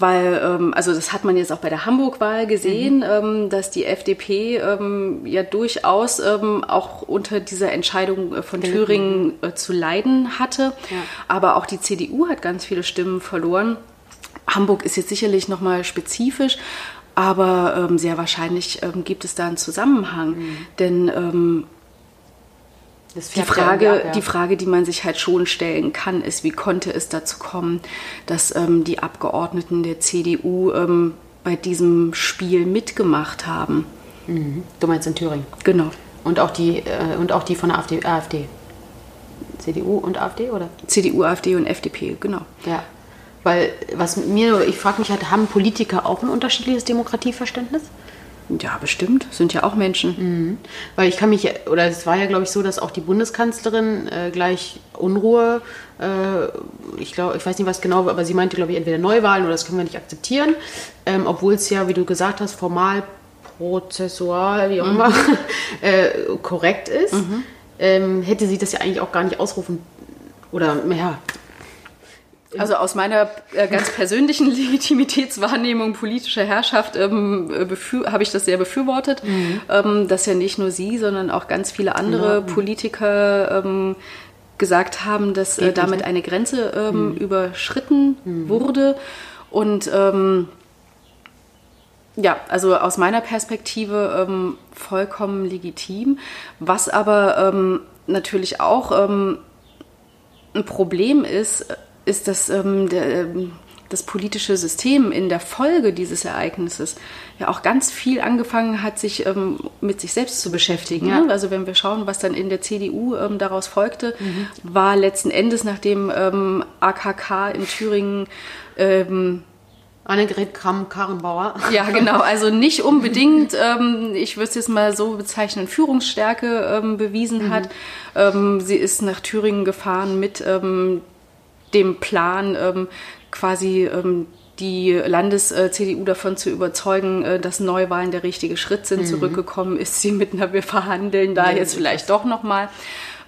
weil, ähm, also das hat man jetzt auch bei der Hamburg-Wahl gesehen, mhm. ähm, dass die FDP ähm, ja durchaus ähm, auch unter dieser Entscheidung äh, von Thüringen äh, zu leiden hatte. Ja. Aber auch die CDU hat ganz viele Stimmen verloren. Hamburg ist jetzt sicherlich nochmal spezifisch, aber ähm, sehr wahrscheinlich ähm, gibt es da einen Zusammenhang. Mhm. Denn die Frage, ab, ja. die Frage, die man sich halt schon stellen kann, ist, wie konnte es dazu kommen, dass ähm, die Abgeordneten der CDU ähm, bei diesem Spiel mitgemacht haben? Mhm. Du meinst in Thüringen? Genau. Und auch die, äh, und auch die von der AfD, AfD? CDU und AfD, oder? CDU, AfD und FDP, genau. Ja. Weil, was mir, ich frage mich halt, haben Politiker auch ein unterschiedliches Demokratieverständnis? Ja, bestimmt. Sind ja auch Menschen. Mhm. Weil ich kann mich, oder es war ja, glaube ich, so, dass auch die Bundeskanzlerin äh, gleich Unruhe, äh, ich glaube, ich weiß nicht was genau, aber sie meinte, glaube ich, entweder Neuwahlen oder das können wir nicht akzeptieren, ähm, obwohl es ja, wie du gesagt hast, formal, prozessual, wie auch mhm. immer, äh, korrekt ist. Mhm. Ähm, hätte sie das ja eigentlich auch gar nicht ausrufen oder, ja, also aus meiner äh, ganz persönlichen Legitimitätswahrnehmung politischer Herrschaft ähm, äh, habe ich das sehr befürwortet, mhm. ähm, dass ja nicht nur Sie, sondern auch ganz viele andere mhm. Politiker ähm, gesagt haben, dass äh, damit eine Grenze ähm, mhm. überschritten mhm. wurde. Und ähm, ja, also aus meiner Perspektive ähm, vollkommen legitim. Was aber natürlich auch ein Problem ist, ist, dass ähm, der, ähm, das politische System in der Folge dieses Ereignisses ja auch ganz viel angefangen hat, sich ähm, mit sich selbst zu beschäftigen. Ja. Also wenn wir schauen, was dann in der CDU ähm, daraus folgte, mhm. war letzten Endes, nachdem ähm, AKK in Thüringen ähm, Annegret Kramp-Karrenbauer. Ja, genau. Also nicht unbedingt, ähm, ich würde es jetzt mal so bezeichnen, Führungsstärke ähm, bewiesen mhm. hat. Ähm, sie ist nach Thüringen gefahren mit ähm, dem Plan, ähm, quasi ähm, die Landes-CDU davon zu überzeugen, äh, dass Neuwahlen der richtige Schritt sind. Mhm. Zurückgekommen ist sie mit einer, wir verhandeln da ja, jetzt vielleicht doch nochmal.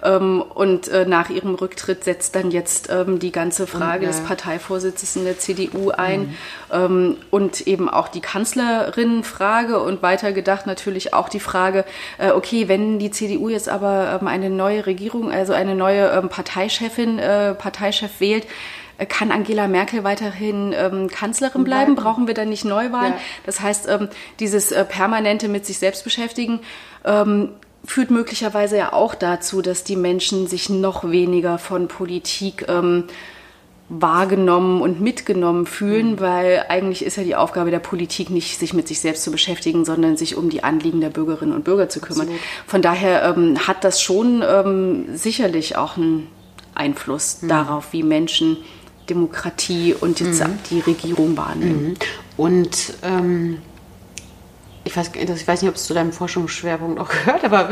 Ähm, und äh, nach ihrem Rücktritt setzt dann jetzt ähm, die ganze Frage ja. des Parteivorsitzes in der CDU ein mhm. Ähm, und eben auch die Kanzlerinnenfrage und weitergedacht natürlich auch die Frage, äh, okay, wenn die CDU jetzt aber eine neue Regierung, also eine neue Parteichefin, Parteichef wählt, kann Angela Merkel weiterhin ähm, Kanzlerin bleiben? Brauchen wir dann nicht Neuwahlen? Ja. Das heißt, ähm, dieses äh, permanente mit sich selbst beschäftigen ähm, führt möglicherweise ja auch dazu, dass die Menschen sich noch weniger von Politik ähm, wahrgenommen und mitgenommen fühlen, mhm. weil eigentlich ist ja die Aufgabe der Politik nicht, sich mit sich selbst zu beschäftigen, sondern sich um die Anliegen der Bürgerinnen und Bürger zu kümmern. Absolut. Von daher ähm, hat das schon ähm, sicherlich auch einen Einfluss mhm. darauf, wie Menschen Demokratie und jetzt mhm. die Regierung wahrnehmen. Mhm. Und ähm, ich weiß, ich weiß nicht, ob es zu deinem Forschungsschwerpunkt auch gehört, aber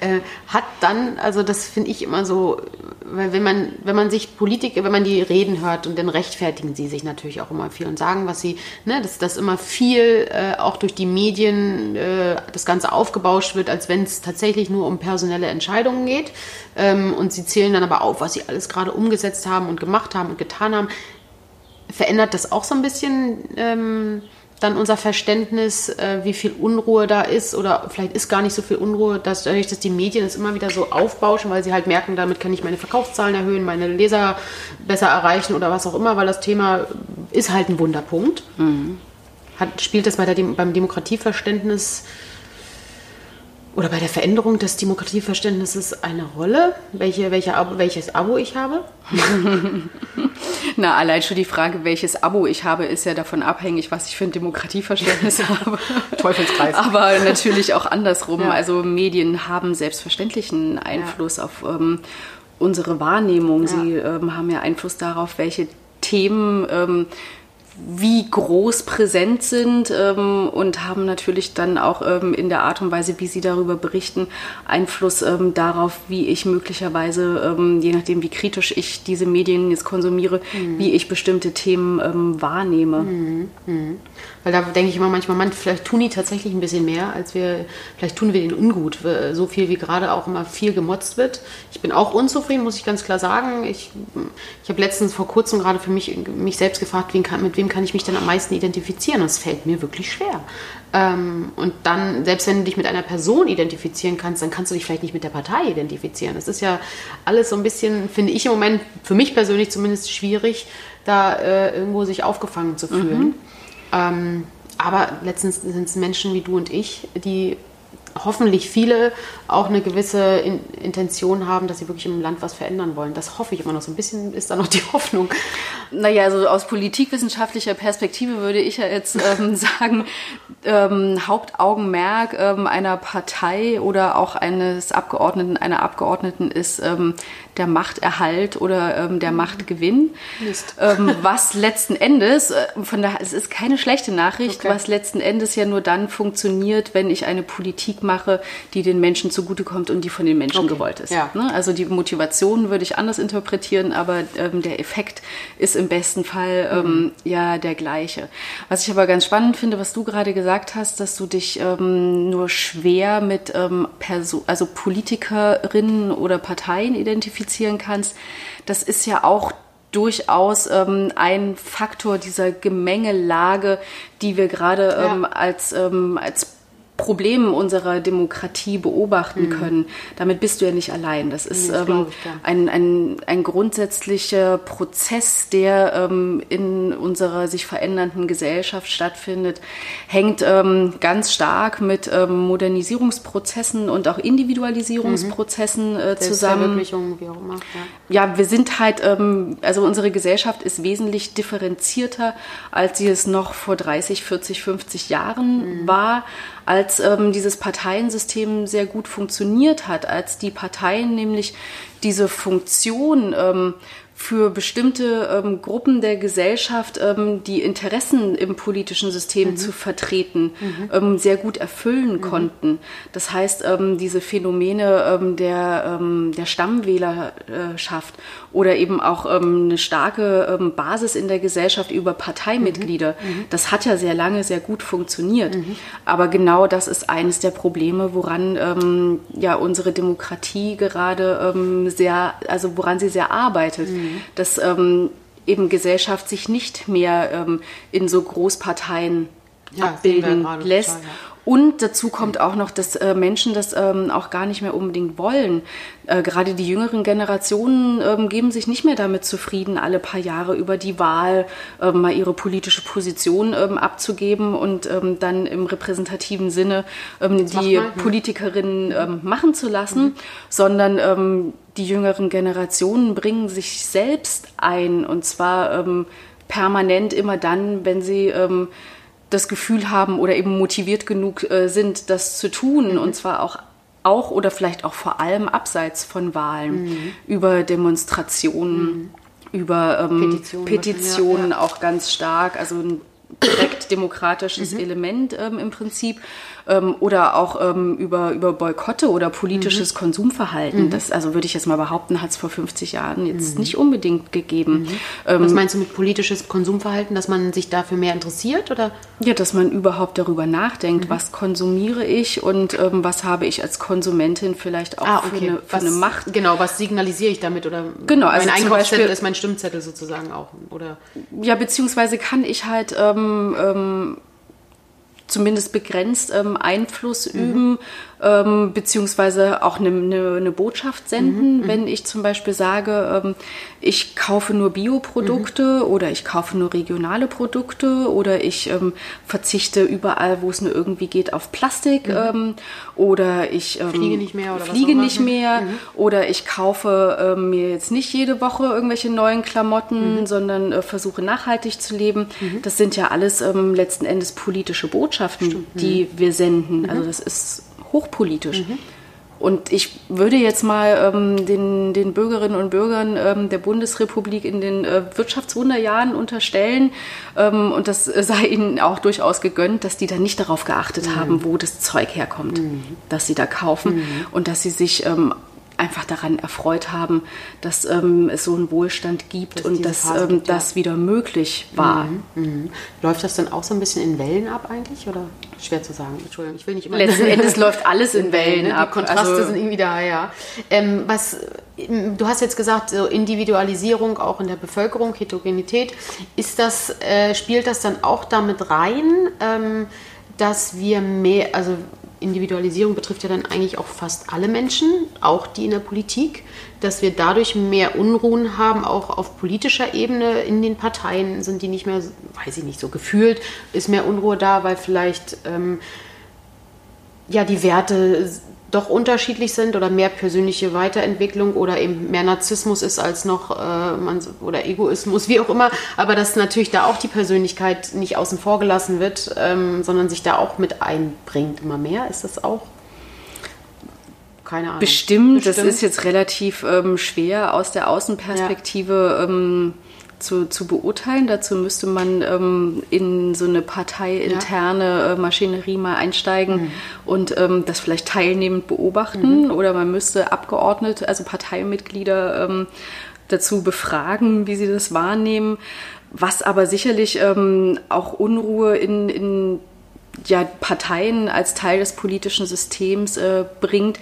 äh, hat dann, also das finde ich immer so, weil wenn man, wenn man sich Politiker, wenn man die Reden hört und dann rechtfertigen sie sich natürlich auch immer viel und sagen, was sie, ne, dass das immer viel äh, auch durch die Medien äh, das Ganze aufgebauscht wird, als wenn es tatsächlich nur um personelle Entscheidungen geht. Ähm, und sie zählen dann aber auf, was sie alles gerade umgesetzt haben und gemacht haben und getan haben. Verändert das auch so ein bisschen? Ähm, dann unser Verständnis, äh, wie viel Unruhe da ist oder vielleicht ist gar nicht so viel Unruhe, dass dadurch, dass die Medien es immer wieder so aufbauschen, weil sie halt merken, damit kann ich meine Verkaufszahlen erhöhen, meine Leser besser erreichen oder was auch immer, weil das Thema ist halt ein Wunderpunkt. Mhm. Hat, spielt das bei der, beim Demokratieverständnis oder bei der Veränderung des Demokratieverständnisses eine Rolle, welche, welche Abo, welches Abo ich habe? Na, allein schon die Frage, welches Abo ich habe, ist ja davon abhängig, was ich für ein Demokratieverständnis habe. Teufelskreis. Aber natürlich auch andersrum. Ja. Also Medien haben selbstverständlich einen Einfluss ja. auf ähm, unsere Wahrnehmung. Ja. Sie ähm, haben ja Einfluss darauf, welche Themen ähm, wie groß präsent sind ähm, und haben natürlich dann auch ähm, in der Art und Weise, wie sie darüber berichten, Einfluss ähm, darauf, wie ich möglicherweise, ähm, je nachdem wie kritisch ich diese Medien jetzt konsumiere, mhm. wie ich bestimmte Themen ähm, wahrnehme. Mhm. Mhm. Weil da denke ich immer manchmal, man, vielleicht tun die tatsächlich ein bisschen mehr, als wir, vielleicht tun wir denen ungut. So viel wie gerade auch immer viel gemotzt wird. Ich bin auch unzufrieden, muss ich ganz klar sagen. Ich, ich habe letztens vor kurzem gerade für mich, mich selbst gefragt, wen kann, mit wem kann ich mich denn am meisten identifizieren? Und es fällt mir wirklich schwer. Ähm, und dann, selbst wenn du dich mit einer Person identifizieren kannst, dann kannst du dich vielleicht nicht mit der Partei identifizieren. Das ist ja alles so ein bisschen, finde ich im Moment, für mich persönlich zumindest schwierig, da äh, irgendwo sich aufgefangen zu fühlen. Mhm. Ähm, aber letztens sind es Menschen wie du und ich, die hoffentlich viele auch eine gewisse In Intention haben, dass sie wirklich im Land was verändern wollen. Das hoffe ich immer noch. So ein bisschen ist da noch die Hoffnung. Naja, also aus politikwissenschaftlicher Perspektive würde ich ja jetzt ähm, sagen, ähm, Hauptaugenmerk ähm, einer Partei oder auch eines Abgeordneten, einer Abgeordneten ist ähm, der Machterhalt oder ähm, der Machtgewinn. Ähm, was letzten Endes, äh, von daher, es ist keine schlechte Nachricht, okay. was letzten Endes ja nur dann funktioniert, wenn ich eine Politik mache, die den Menschen zugutekommt und die von den Menschen okay. gewollt ist. Ja. Ne? Also die Motivation würde ich anders interpretieren, aber ähm, der Effekt ist im besten Fall ähm, mhm. ja der gleiche. Was ich aber ganz spannend finde, was du gerade gesagt hast, dass du dich ähm, nur schwer mit ähm, Perso also Politikerinnen oder Parteien identifizierst identifizieren kannst, das ist ja auch durchaus ähm, ein Faktor dieser Gemengelage, die wir gerade ähm, ja. als, ähm, als Problemen unserer Demokratie beobachten mhm. können. Damit bist du ja nicht allein. Das ist das ähm, ein, ein, ein grundsätzlicher Prozess, der ähm, in unserer sich verändernden Gesellschaft stattfindet, hängt ähm, ganz stark mit ähm, Modernisierungsprozessen und auch Individualisierungsprozessen mhm. äh, zusammen. Wie auch immer, ja. ja, wir sind halt, ähm, also unsere Gesellschaft ist wesentlich differenzierter, als sie es noch vor 30, 40, 50 Jahren mhm. war als ähm, dieses Parteiensystem sehr gut funktioniert hat, als die Parteien nämlich diese Funktion ähm, für bestimmte ähm, Gruppen der Gesellschaft ähm, die Interessen im politischen System mhm. zu vertreten, mhm. ähm, sehr gut erfüllen mhm. konnten. Das heißt, ähm, diese Phänomene ähm, der, ähm, der Stammwählerschaft oder eben auch eine starke Basis in der Gesellschaft über Parteimitglieder, mhm. Mhm. das hat ja sehr lange sehr gut funktioniert. Mhm. Aber genau das ist eines der Probleme, woran ja unsere Demokratie gerade sehr, also woran sie sehr arbeitet dass ähm, eben Gesellschaft sich nicht mehr ähm, in so Großparteien ja, abbilden lässt. Total, ja. Und dazu kommt auch noch, dass äh, Menschen das ähm, auch gar nicht mehr unbedingt wollen. Äh, gerade die jüngeren Generationen ähm, geben sich nicht mehr damit zufrieden, alle paar Jahre über die Wahl äh, mal ihre politische Position ähm, abzugeben und ähm, dann im repräsentativen Sinne ähm, die Politikerinnen ähm, machen zu lassen, mhm. sondern die jüngeren Generationen bringen sich selbst ein und zwar permanent immer dann, wenn sie das Gefühl haben oder eben motiviert genug äh, sind, das zu tun. Mhm. Und zwar auch, auch oder vielleicht auch vor allem abseits von Wahlen, mhm. über Demonstrationen, mhm. über ähm, Petitionen, Petitionen ja. auch ganz stark. Also ein direkt demokratisches mhm. Element ähm, im Prinzip ähm, oder auch ähm, über, über Boykotte oder politisches mhm. Konsumverhalten. Mhm. Das also würde ich jetzt mal behaupten, hat es vor 50 Jahren jetzt mhm. nicht unbedingt gegeben. Mhm. Ähm, Was meinst du mit politisches Konsumverhalten, dass man sich dafür mehr interessiert oder? Ja, dass man überhaupt darüber nachdenkt, mhm. was konsumiere ich und ähm, was habe ich als Konsumentin vielleicht auch ah, okay. für, eine, für was, eine Macht. Genau, was signalisiere ich damit oder genau, also mein Einkaufszettel ist mein Stimmzettel sozusagen auch oder? Ja, beziehungsweise kann ich halt ähm, ähm, zumindest begrenzt ähm, Einfluss mhm. üben ähm, beziehungsweise auch eine, eine, eine Botschaft senden, mhm, mhm, wenn ich zum Beispiel sage, ähm, ich kaufe nur Bioprodukte mhm. oder ich kaufe nur regionale Produkte oder ich ähm, verzichte überall, wo es nur irgendwie geht, auf Plastik mhm. ähm, oder ich ähm, fliege nicht mehr oder, fliege nicht mehr mhm. oder ich kaufe ähm, mir jetzt nicht jede Woche irgendwelche neuen Klamotten, sondern äh, versuche nachhaltig zu leben. Das sind ja alles letzten Endes politische Botschaften, Stimmt. die wir senden. Also das ist hochpolitisch. Mhm. Und ich würde jetzt mal ähm, den, den Bürgerinnen und Bürgern ähm, der Bundesrepublik in den äh, Wirtschaftswunderjahren unterstellen, ähm, und das sei ihnen auch durchaus gegönnt, dass die da nicht darauf geachtet mhm. haben, wo das Zeug herkommt, mhm. das sie da kaufen mhm. und dass sie sich ähm, einfach daran erfreut haben, dass ähm, es so einen Wohlstand gibt dass und dass ähm, gibt, das wieder möglich war. Mhm, mhm. Läuft das dann auch so ein bisschen in Wellen ab eigentlich oder schwer zu sagen? Entschuldigung, ich will nicht immer. Letzten Endes läuft alles in, Wellen, ne? ab. Die Kontraste also, sind irgendwie da, ja. Ähm, was du hast jetzt gesagt, so Individualisierung auch in der Bevölkerung, Heterogenität. Ist das äh, spielt das dann auch damit rein? Ähm, dass wir mehr, also Individualisierung betrifft ja dann eigentlich auch fast alle Menschen, auch die in der Politik, dass wir dadurch mehr Unruhen haben, auch auf politischer Ebene in den Parteien sind die nicht mehr, weiß ich nicht, so gefühlt, ist mehr Unruhe da, weil vielleicht ähm, ja die Werte doch unterschiedlich sind oder mehr persönliche Weiterentwicklung oder eben mehr Narzissmus ist als noch äh, man, oder Egoismus, wie auch immer, aber dass natürlich da auch die Persönlichkeit nicht außen vor gelassen wird, ähm, sondern sich da auch mit einbringt immer mehr. Ist das auch? Keine Ahnung. Bestimmt, Bestimmt. das ist jetzt relativ ähm, schwer aus der Außenperspektive. Ja. Ähm, zu, zu beurteilen. Dazu müsste man ähm, in so eine parteiinterne ja. äh, Maschinerie mal einsteigen mhm. und ähm, das vielleicht teilnehmend beobachten. Mhm. Oder man müsste Abgeordnete, also Parteimitglieder ähm, dazu befragen, wie sie das wahrnehmen. Was aber sicherlich ähm, auch Unruhe in, in ja, Parteien als Teil des politischen Systems äh, bringt,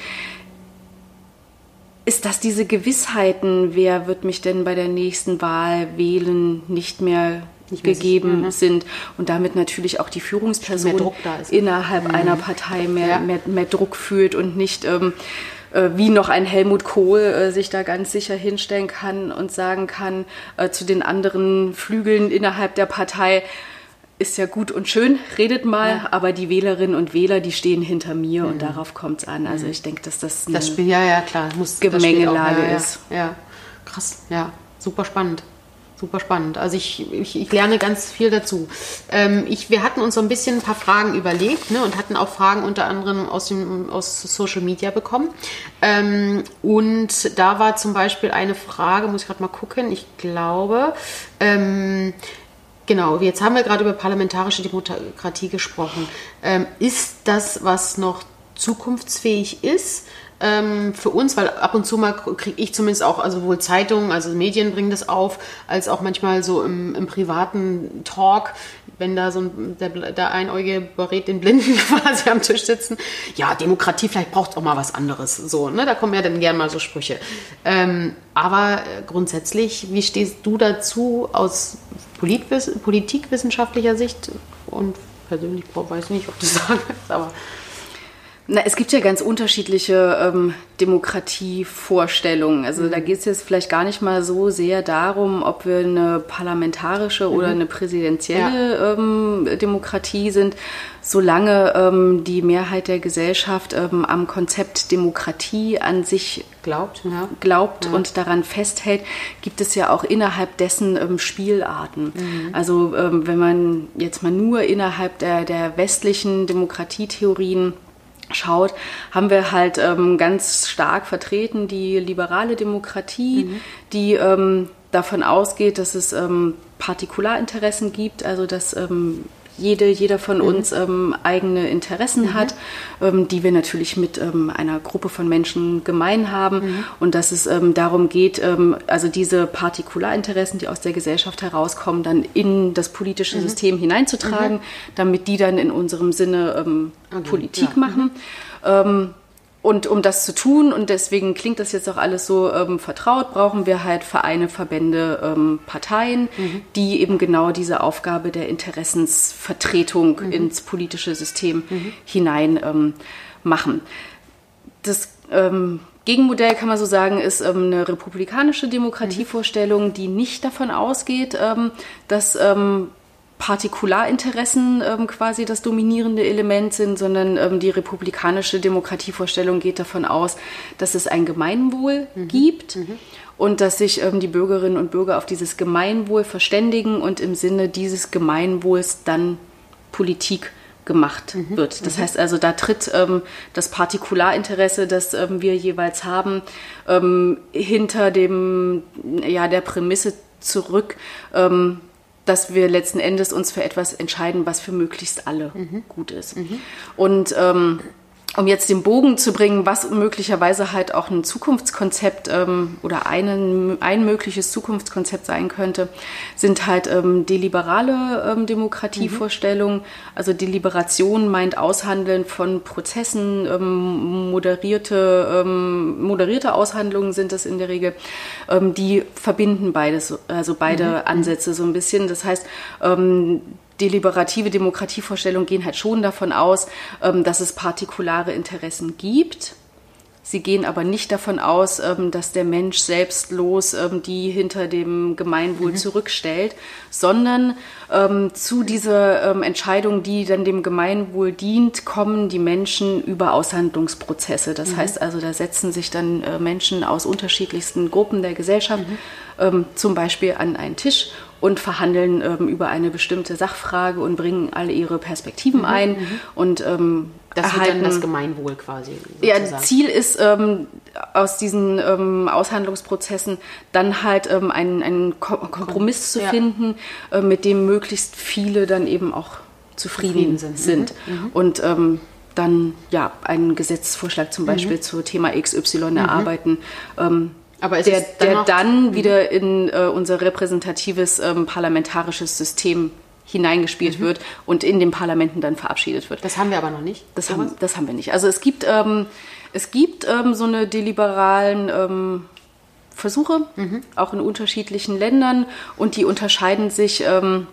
ist, dass diese Gewissheiten, wer wird mich denn bei der nächsten Wahl wählen, nicht mehr gegeben mhm. sind und damit natürlich auch die Führungsperson innerhalb mhm. einer Partei mehr, ja. mehr, mehr Druck fühlt und nicht ähm, äh, wie noch ein Helmut Kohl äh, sich da ganz sicher hinstellen kann und sagen kann äh, zu den anderen Flügeln innerhalb der Partei, ist ja gut und schön, redet mal, ja. aber die Wählerinnen und Wähler, die stehen hinter mir mhm. und darauf kommt es an. Also mhm. ich denke, dass das eine das Spiel, ja, ja, klar, muss, Gemengelage auch, ja, ist. Ja, krass, ja, super spannend. Super spannend. Also ich, ich, ich lerne ganz viel dazu. Ähm, ich, wir hatten uns so ein bisschen ein paar Fragen überlegt ne, und hatten auch Fragen unter anderem aus, dem, aus Social Media bekommen. Ähm, und da war zum Beispiel eine Frage, muss ich gerade mal gucken, ich glaube, ähm, Genau, jetzt haben wir gerade über parlamentarische Demokratie gesprochen. Ähm, ist das, was noch zukunftsfähig ist? ähm, für uns, weil ab und zu mal kriege ich zumindest auch, also sowohl Zeitungen, also Medien bringen das auf, als auch manchmal so im, im privaten Talk, wenn da so ein, der, der Einäugige berät den Blinden quasi am Tisch sitzen. Ja, Demokratie, vielleicht braucht es auch mal was anderes. So, ne? Da kommen ja dann gerne mal so Sprüche. Ähm, aber grundsätzlich, wie stehst du dazu aus Politwiss politikwissenschaftlicher Sicht und persönlich weiß ich nicht, ob du sagen willst, aber na, es gibt ja ganz unterschiedliche ähm, Demokratievorstellungen. Also mhm. da geht es jetzt vielleicht gar nicht mal so sehr darum, ob wir eine parlamentarische mhm. oder eine präsidentielle ja. ähm, Demokratie sind, solange ähm, die Mehrheit der Gesellschaft ähm, am Konzept Demokratie an sich glaubt, ja. glaubt ja. und daran festhält, gibt es ja auch innerhalb dessen ähm, Spielarten. Mhm. Also ähm, wenn man jetzt mal nur innerhalb der, der westlichen Demokratietheorien schaut, haben wir halt ähm, ganz stark vertreten die liberale Demokratie, mhm. die ähm, davon ausgeht, dass es ähm, Partikularinteressen gibt, also dass ähm, jede, jeder von mhm. uns ähm, eigene Interessen mhm. hat, ähm, die wir natürlich mit ähm, einer Gruppe von Menschen gemein haben mhm. und dass es ähm, darum geht, ähm, also diese Partikularinteressen, die aus der Gesellschaft herauskommen, dann in das politische mhm. System hineinzutragen, mhm. damit die dann in unserem Sinne ähm, okay. Politik ja. machen. Und um das zu tun, und deswegen klingt das jetzt auch alles so ähm, vertraut, brauchen wir halt Vereine, Verbände, ähm, Parteien, mhm. die eben genau diese Aufgabe der Interessensvertretung mhm. ins politische System mhm. hinein ähm, machen. Das ähm, Gegenmodell kann man so sagen, ist ähm, eine republikanische Demokratievorstellung, die nicht davon ausgeht, ähm, dass Partikularinteressen ähm, quasi das dominierende Element sind, sondern ähm, die republikanische Demokratievorstellung geht davon aus, dass es ein Gemeinwohl mhm. gibt mhm. und dass sich ähm, die Bürgerinnen und Bürger auf dieses Gemeinwohl verständigen und im Sinne dieses Gemeinwohls dann Politik gemacht mhm. wird. Das mhm. heißt also, da tritt ähm, das Partikularinteresse, das ähm, wir jeweils haben, ähm, hinter dem, ja, der Prämisse zurück, ähm, dass wir letzten Endes uns für etwas entscheiden, was für möglichst alle mhm. gut ist. Mhm. Und ähm, um jetzt den Bogen zu bringen, was möglicherweise halt auch ein Zukunftskonzept ähm, oder einen, ein mögliches Zukunftskonzept sein könnte, sind halt ähm, deliberale ähm, Demokratievorstellungen. Mhm. Also Deliberation meint Aushandeln von Prozessen, ähm, moderierte, ähm, moderierte Aushandlungen sind das in der Regel. Ähm, die verbinden beides, also beide mhm. Ansätze so ein bisschen. Das heißt, deliberative Demokratievorstellungen gehen halt schon davon aus, ähm, dass es partikulare Interessen gibt. Sie gehen aber nicht davon aus, ähm, dass der Mensch selbstlos ähm, die hinter dem Gemeinwohl mhm. zurückstellt, sondern zu dieser Entscheidung, die dann dem Gemeinwohl dient, kommen die Menschen über Aushandlungsprozesse. Das mhm. heißt also, da setzen sich dann äh, Menschen aus unterschiedlichsten Gruppen der Gesellschaft mhm. zum Beispiel an einen Tisch und verhandeln ähm, über eine bestimmte Sachfrage und bringen alle ihre Perspektiven mhm, ein mhm. und ähm, das erhalten, dann das Gemeinwohl quasi. Sozusagen. Ja, Ziel ist ähm, aus diesen ähm, Aushandlungsprozessen dann halt ähm, einen, einen Kompromiss zu ja. finden, äh, mit dem möglichst viele dann eben auch zufrieden, zufrieden sind. sind. Mhm, mhm. Und ähm, dann ja einen Gesetzesvorschlag zum mhm. Beispiel zu Thema XY mhm. erarbeiten. Aber der, der dann wieder in äh, unser repräsentatives ähm, parlamentarisches System hineingespielt mhm. wird und in den Parlamenten dann verabschiedet wird. Das haben wir aber noch nicht. Das, haben, das haben wir nicht. Also es gibt, ähm, es gibt ähm, so eine deliberalen ähm, Versuche, mhm. auch in unterschiedlichen Ländern und die unterscheiden sich ähm,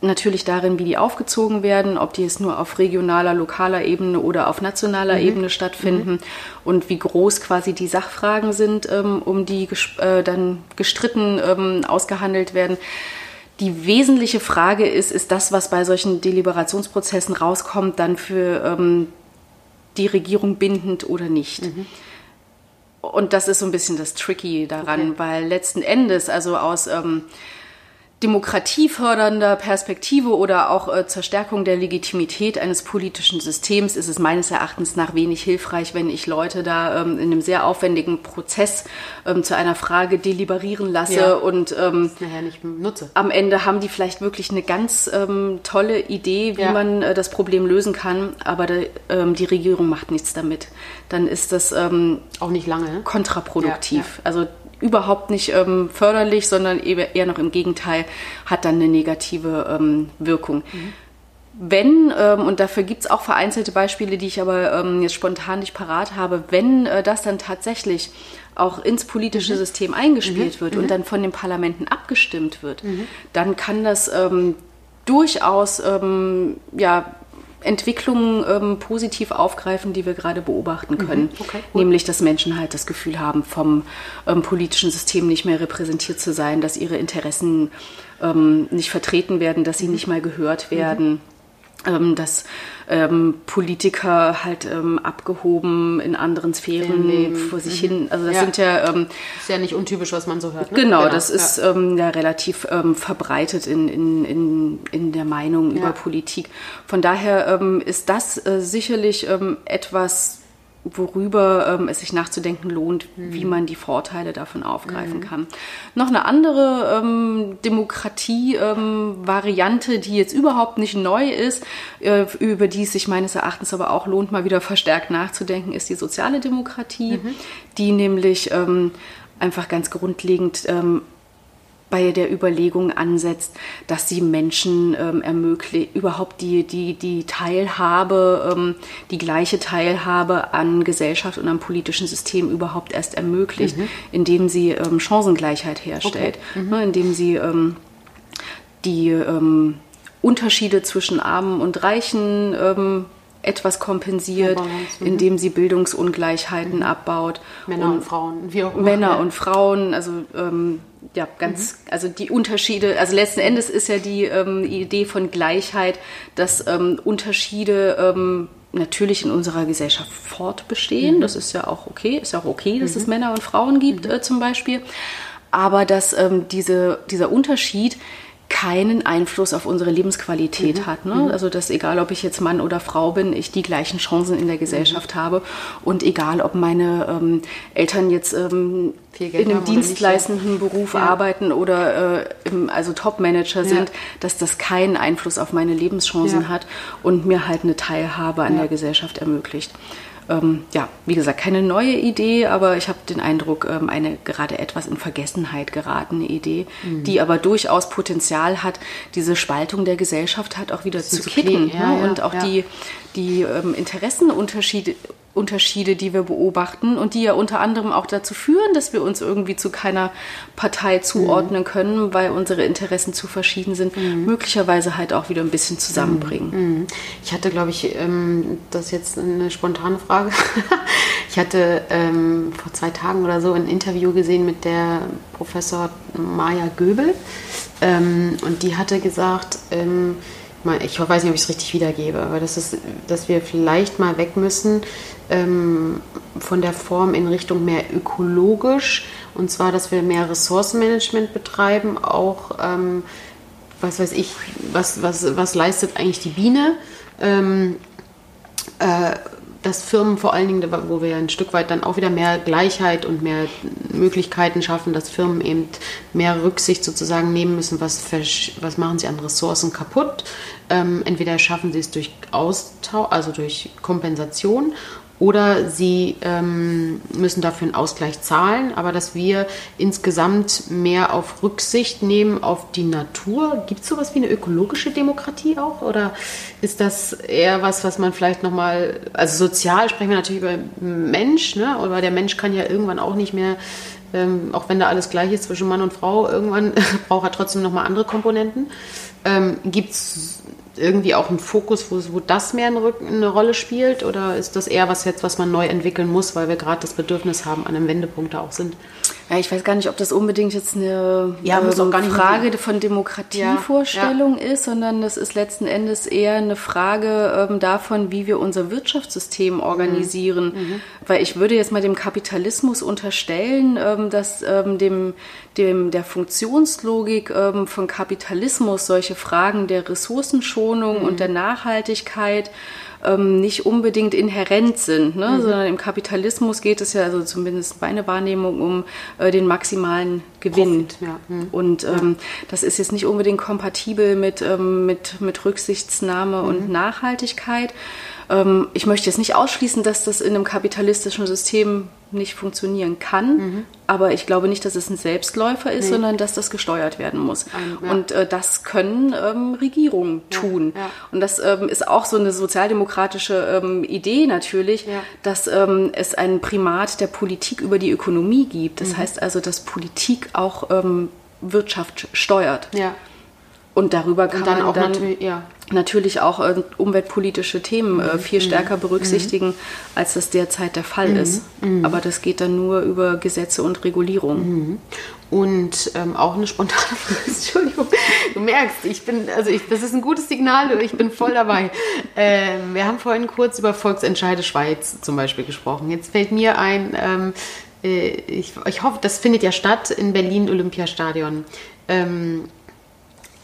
natürlich darin, wie die aufgezogen werden, ob die jetzt nur auf regionaler, lokaler Ebene oder auf nationaler mhm. Ebene stattfinden mhm. und wie groß quasi die Sachfragen sind, ähm, um die äh, dann gestritten ähm, ausgehandelt werden. Die wesentliche Frage ist, ist das, was bei solchen Deliberationsprozessen rauskommt, dann für ähm, die Regierung bindend oder nicht? Mhm. Und das ist so ein bisschen das Tricky daran, okay. weil letzten Endes, also aus demokratiefördernder Perspektive oder auch äh, zur Stärkung der Legitimität eines politischen Systems ist es meines Erachtens nach wenig hilfreich, wenn ich Leute da ähm, in einem sehr aufwendigen Prozess ähm, zu einer Frage deliberieren lasse ja, und ähm, nachher nicht nutze. am Ende haben die vielleicht wirklich eine ganz ähm, tolle Idee, wie ja. man äh, das Problem lösen kann, aber de, ähm, die Regierung macht nichts damit. Dann ist das ähm, auch nicht lange kontraproduktiv. Ja, also überhaupt nicht ähm, förderlich, sondern eher noch im Gegenteil, hat dann eine negative ähm, Wirkung. Mhm. Wenn, ähm, und dafür gibt es auch vereinzelte Beispiele, die ich aber ähm, jetzt spontan nicht parat habe, wenn äh, das dann tatsächlich auch ins politische mhm. System eingespielt mhm. wird und mhm. dann von den Parlamenten abgestimmt wird, mhm. dann kann das ähm, durchaus ähm, ja, Entwicklungen ähm, positiv aufgreifen, die wir gerade beobachten mhm. können. Okay, Nämlich, dass Menschen halt das Gefühl haben, vom ähm, politischen System nicht mehr repräsentiert zu sein, dass ihre Interessen ähm, nicht vertreten werden, dass sie mhm. nicht mal gehört werden. Mhm dass ähm, Politiker halt ähm, abgehoben in anderen Sphären Leben. vor sich mhm. hin. Also das ja. sind ja ähm, ist ja nicht untypisch, was man so hört. Ne? Genau, genau, das ist ja, ähm, ja relativ ähm, verbreitet in, in, in, in der Meinung über Politik. Von daher ähm, ist das äh, sicherlich ähm, etwas worüber ähm, es sich nachzudenken lohnt, mhm. wie man die Vorteile davon aufgreifen mhm. kann. Noch eine andere ähm, Demokratie-Variante, ähm, die jetzt überhaupt nicht neu ist, äh, über die es sich meines Erachtens aber auch lohnt, mal wieder verstärkt nachzudenken, ist die soziale Demokratie, mhm. die nämlich ähm, einfach ganz grundlegend ähm, bei der Überlegung ansetzt, dass sie Menschen ähm, ermöglicht, überhaupt die, die, die Teilhabe, ähm, die gleiche Teilhabe an Gesellschaft und am politischen System überhaupt erst ermöglicht, mhm. indem sie ähm, Chancengleichheit herstellt, okay. mhm. ne, indem sie ähm, die ähm, Unterschiede zwischen Armen und Reichen ähm, etwas kompensiert, mhm. indem sie Bildungsungleichheiten mhm. abbaut. Männer und, und, Frauen, wie auch immer. Männer und Frauen, also ähm, ja, ganz, mhm. also die Unterschiede, also letzten Endes ist ja die ähm, Idee von Gleichheit, dass ähm, Unterschiede ähm, natürlich in unserer Gesellschaft fortbestehen. Mhm. Das ist ja auch okay, ist ja auch okay, dass mhm. es Männer und Frauen gibt, mhm. äh, zum Beispiel. Aber dass ähm, diese, dieser Unterschied keinen Einfluss auf unsere Lebensqualität mhm. hat. Ne? Mhm. Also dass egal, ob ich jetzt Mann oder Frau bin, ich die gleichen Chancen in der Gesellschaft mhm. habe und egal, ob meine ähm, Eltern jetzt ähm, in einem dienstleistenden nicht, ja. Beruf ja. arbeiten oder äh, im, also Top-Manager ja. sind, dass das keinen Einfluss auf meine Lebenschancen hat und mir halt eine Teilhabe an der Gesellschaft ermöglicht ähm, ja, wie gesagt, keine neue Idee, aber ich habe den Eindruck, ähm, eine gerade etwas in Vergessenheit geratene Idee, mhm. die aber durchaus Potenzial hat, diese Spaltung der Gesellschaft hat auch wieder zu, zu kicken. Ja, ne? und auch die, die ähm, Interessenunterschiede Unterschiede, die wir beobachten und die ja unter anderem auch dazu führen, dass wir uns irgendwie zu keiner Partei zuordnen mhm. können, weil unsere Interessen zu verschieden sind, mhm. möglicherweise halt auch wieder ein bisschen zusammenbringen. Mhm. mhm. Ich hatte, glaube ich, ähm, das ist jetzt eine spontane Frage. ich hatte ähm, vor zwei Tagen oder so ein Interview gesehen mit der Professor Maja Göbel ähm, und die hatte gesagt, ich weiß nicht, ob ich es richtig wiedergebe, aber das ist, dass wir vielleicht mal weg müssen ähm, von der Form in Richtung mehr ökologisch und zwar, dass wir mehr Ressourcenmanagement betreiben, auch ähm, was weiß ich, was, was, was leistet eigentlich die Biene? Ähm, äh, dass Firmen vor allen Dingen, wo wir ein Stück weit dann auch wieder mehr Gleichheit und mehr Möglichkeiten schaffen, dass Firmen eben mehr Rücksicht sozusagen nehmen müssen, was, was machen sie an Ressourcen kaputt. Ähm, entweder schaffen sie es durch Austausch, also durch Kompensation oder sie ähm, müssen dafür einen Ausgleich zahlen, aber dass wir insgesamt mehr auf Rücksicht nehmen auf die Natur. Gibt es sowas wie eine ökologische Demokratie auch oder ist das eher was, was man vielleicht nochmal, also sozial sprechen wir natürlich über Mensch, ne? aber der Mensch kann ja irgendwann auch nicht mehr ähm, auch wenn da alles gleich ist zwischen Mann und Frau, irgendwann braucht er trotzdem nochmal andere Komponenten. Ähm, Gibt es irgendwie auch einen Fokus, wo, wo das mehr eine, eine, Rolle spielt? Oder ist das eher was jetzt, was man neu entwickeln muss, weil wir gerade das Bedürfnis haben, an einem Wendepunkt da auch sind? Ja, ich weiß gar nicht, ob das unbedingt jetzt eine ja, äh, Frage sein. von Demokratievorstellung ja, ist, sondern das ist letzten Endes eher eine Frage ähm, davon, wie wir unser Wirtschaftssystem organisieren. Mhm. Mhm. Weil ich würde jetzt mal dem Kapitalismus unterstellen, ähm, dass ähm, dem, dem, der Funktionslogik ähm, von Kapitalismus solche Fragen der Ressourcenschonung mhm. und der Nachhaltigkeit ähm, nicht unbedingt inhärent sind, ne? Mhm. sondern im Kapitalismus geht es ja, also zumindest meine Wahrnehmung, um äh, den maximalen Gewinn. Profit, ja. mhm. Und ähm, das ist jetzt nicht unbedingt kompatibel mit, ähm, mit, mit Rücksichtnahme mhm. und Nachhaltigkeit. Ähm, ich möchte jetzt nicht ausschließen, dass das in einem kapitalistischen System nicht funktionieren kann, mhm. aber ich glaube nicht, dass es ein Selbstläufer ist, nee. sondern dass das gesteuert werden muss. Ja. Und äh, das können ähm, Regierungen tun. Ja. Und das ähm, ist auch so eine sozialdemokratische ähm, Idee natürlich, dass ähm, es ein Primat der Politik über die Ökonomie gibt. Das mhm. heißt also, dass Politik auch ähm, Wirtschaft steuert. Und darüber kann und dann man auch dann natürlich, ja. Natürlich auch äh, umweltpolitische Themen äh, mhm. viel stärker mhm. berücksichtigen, als das derzeit der Fall mhm. ist. Aber das geht dann nur über Gesetze und Regulierung. Und ähm, auch eine spontane Frage, Entschuldigung, du merkst, ich bin, also ich, das ist ein gutes Signal, ich bin voll dabei. Ähm, wir haben vorhin kurz über Volksentscheide Schweiz zum Beispiel gesprochen. Jetzt fällt mir ein, ähm, äh, ich, ich hoffe, das findet ja statt in Berlin Olympiastadion. Ähm,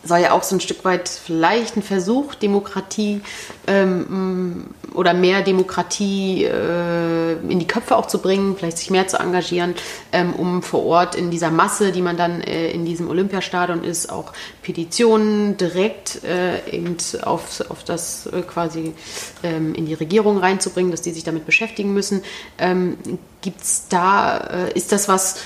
soll ja auch so ein Stück weit vielleicht ein Versuch, Demokratie ähm, oder mehr Demokratie äh, in die Köpfe auch zu bringen, vielleicht sich mehr zu engagieren, ähm, um vor Ort in dieser Masse, die man dann äh, in diesem Olympiastadion ist, auch Petitionen direkt äh, eben auf, auf das äh, quasi ähm, in die Regierung reinzubringen, dass die sich damit beschäftigen müssen. Ähm, es da, äh, ist das was,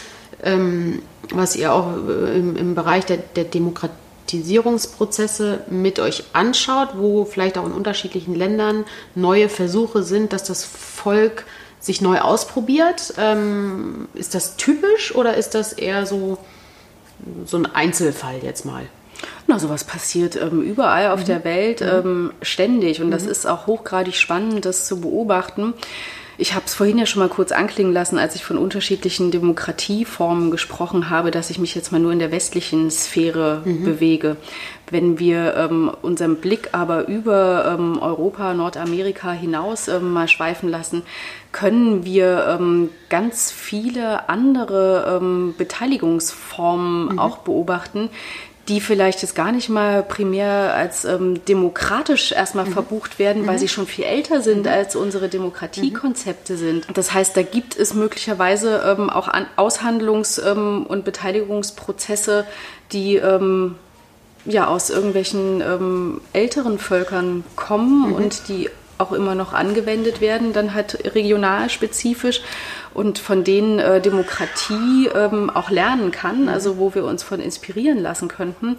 ähm, was ihr auch äh, im, im Bereich der, der Demokratie Demokratisierungsprozesse mit euch anschaut, wo vielleicht auch in unterschiedlichen Ländern neue Versuche sind, dass das Volk sich neu ausprobiert. Ähm, ist das typisch oder ist das eher so, so ein Einzelfall jetzt mal? Na, sowas passiert ähm, überall auf mhm. der Welt mhm. ähm, ständig und mhm. das ist auch hochgradig spannend, das zu beobachten. Ich habe es vorhin ja schon mal kurz anklingen lassen, als ich von unterschiedlichen Demokratieformen gesprochen habe, dass ich mich jetzt mal nur in der westlichen Sphäre mhm. bewege. Wenn wir ähm, unseren Blick aber über ähm, Europa, Nordamerika hinaus ähm, mal schweifen lassen, können wir ähm, ganz viele andere ähm, Beteiligungsformen mhm. auch beobachten, die vielleicht jetzt gar nicht mal primär als ähm, demokratisch erstmal mhm. verbucht werden, mhm. weil sie schon viel älter sind, mhm. als unsere Demokratiekonzepte mhm. sind. Das heißt, da gibt es möglicherweise ähm, auch An Aushandlungs- ähm, und Beteiligungsprozesse, die ähm, ja aus irgendwelchen ähm, älteren Völkern kommen mhm. und die auch immer noch angewendet werden, dann halt regional spezifisch und von denen äh, Demokratie ähm, auch lernen kann, also wo wir uns von inspirieren lassen könnten.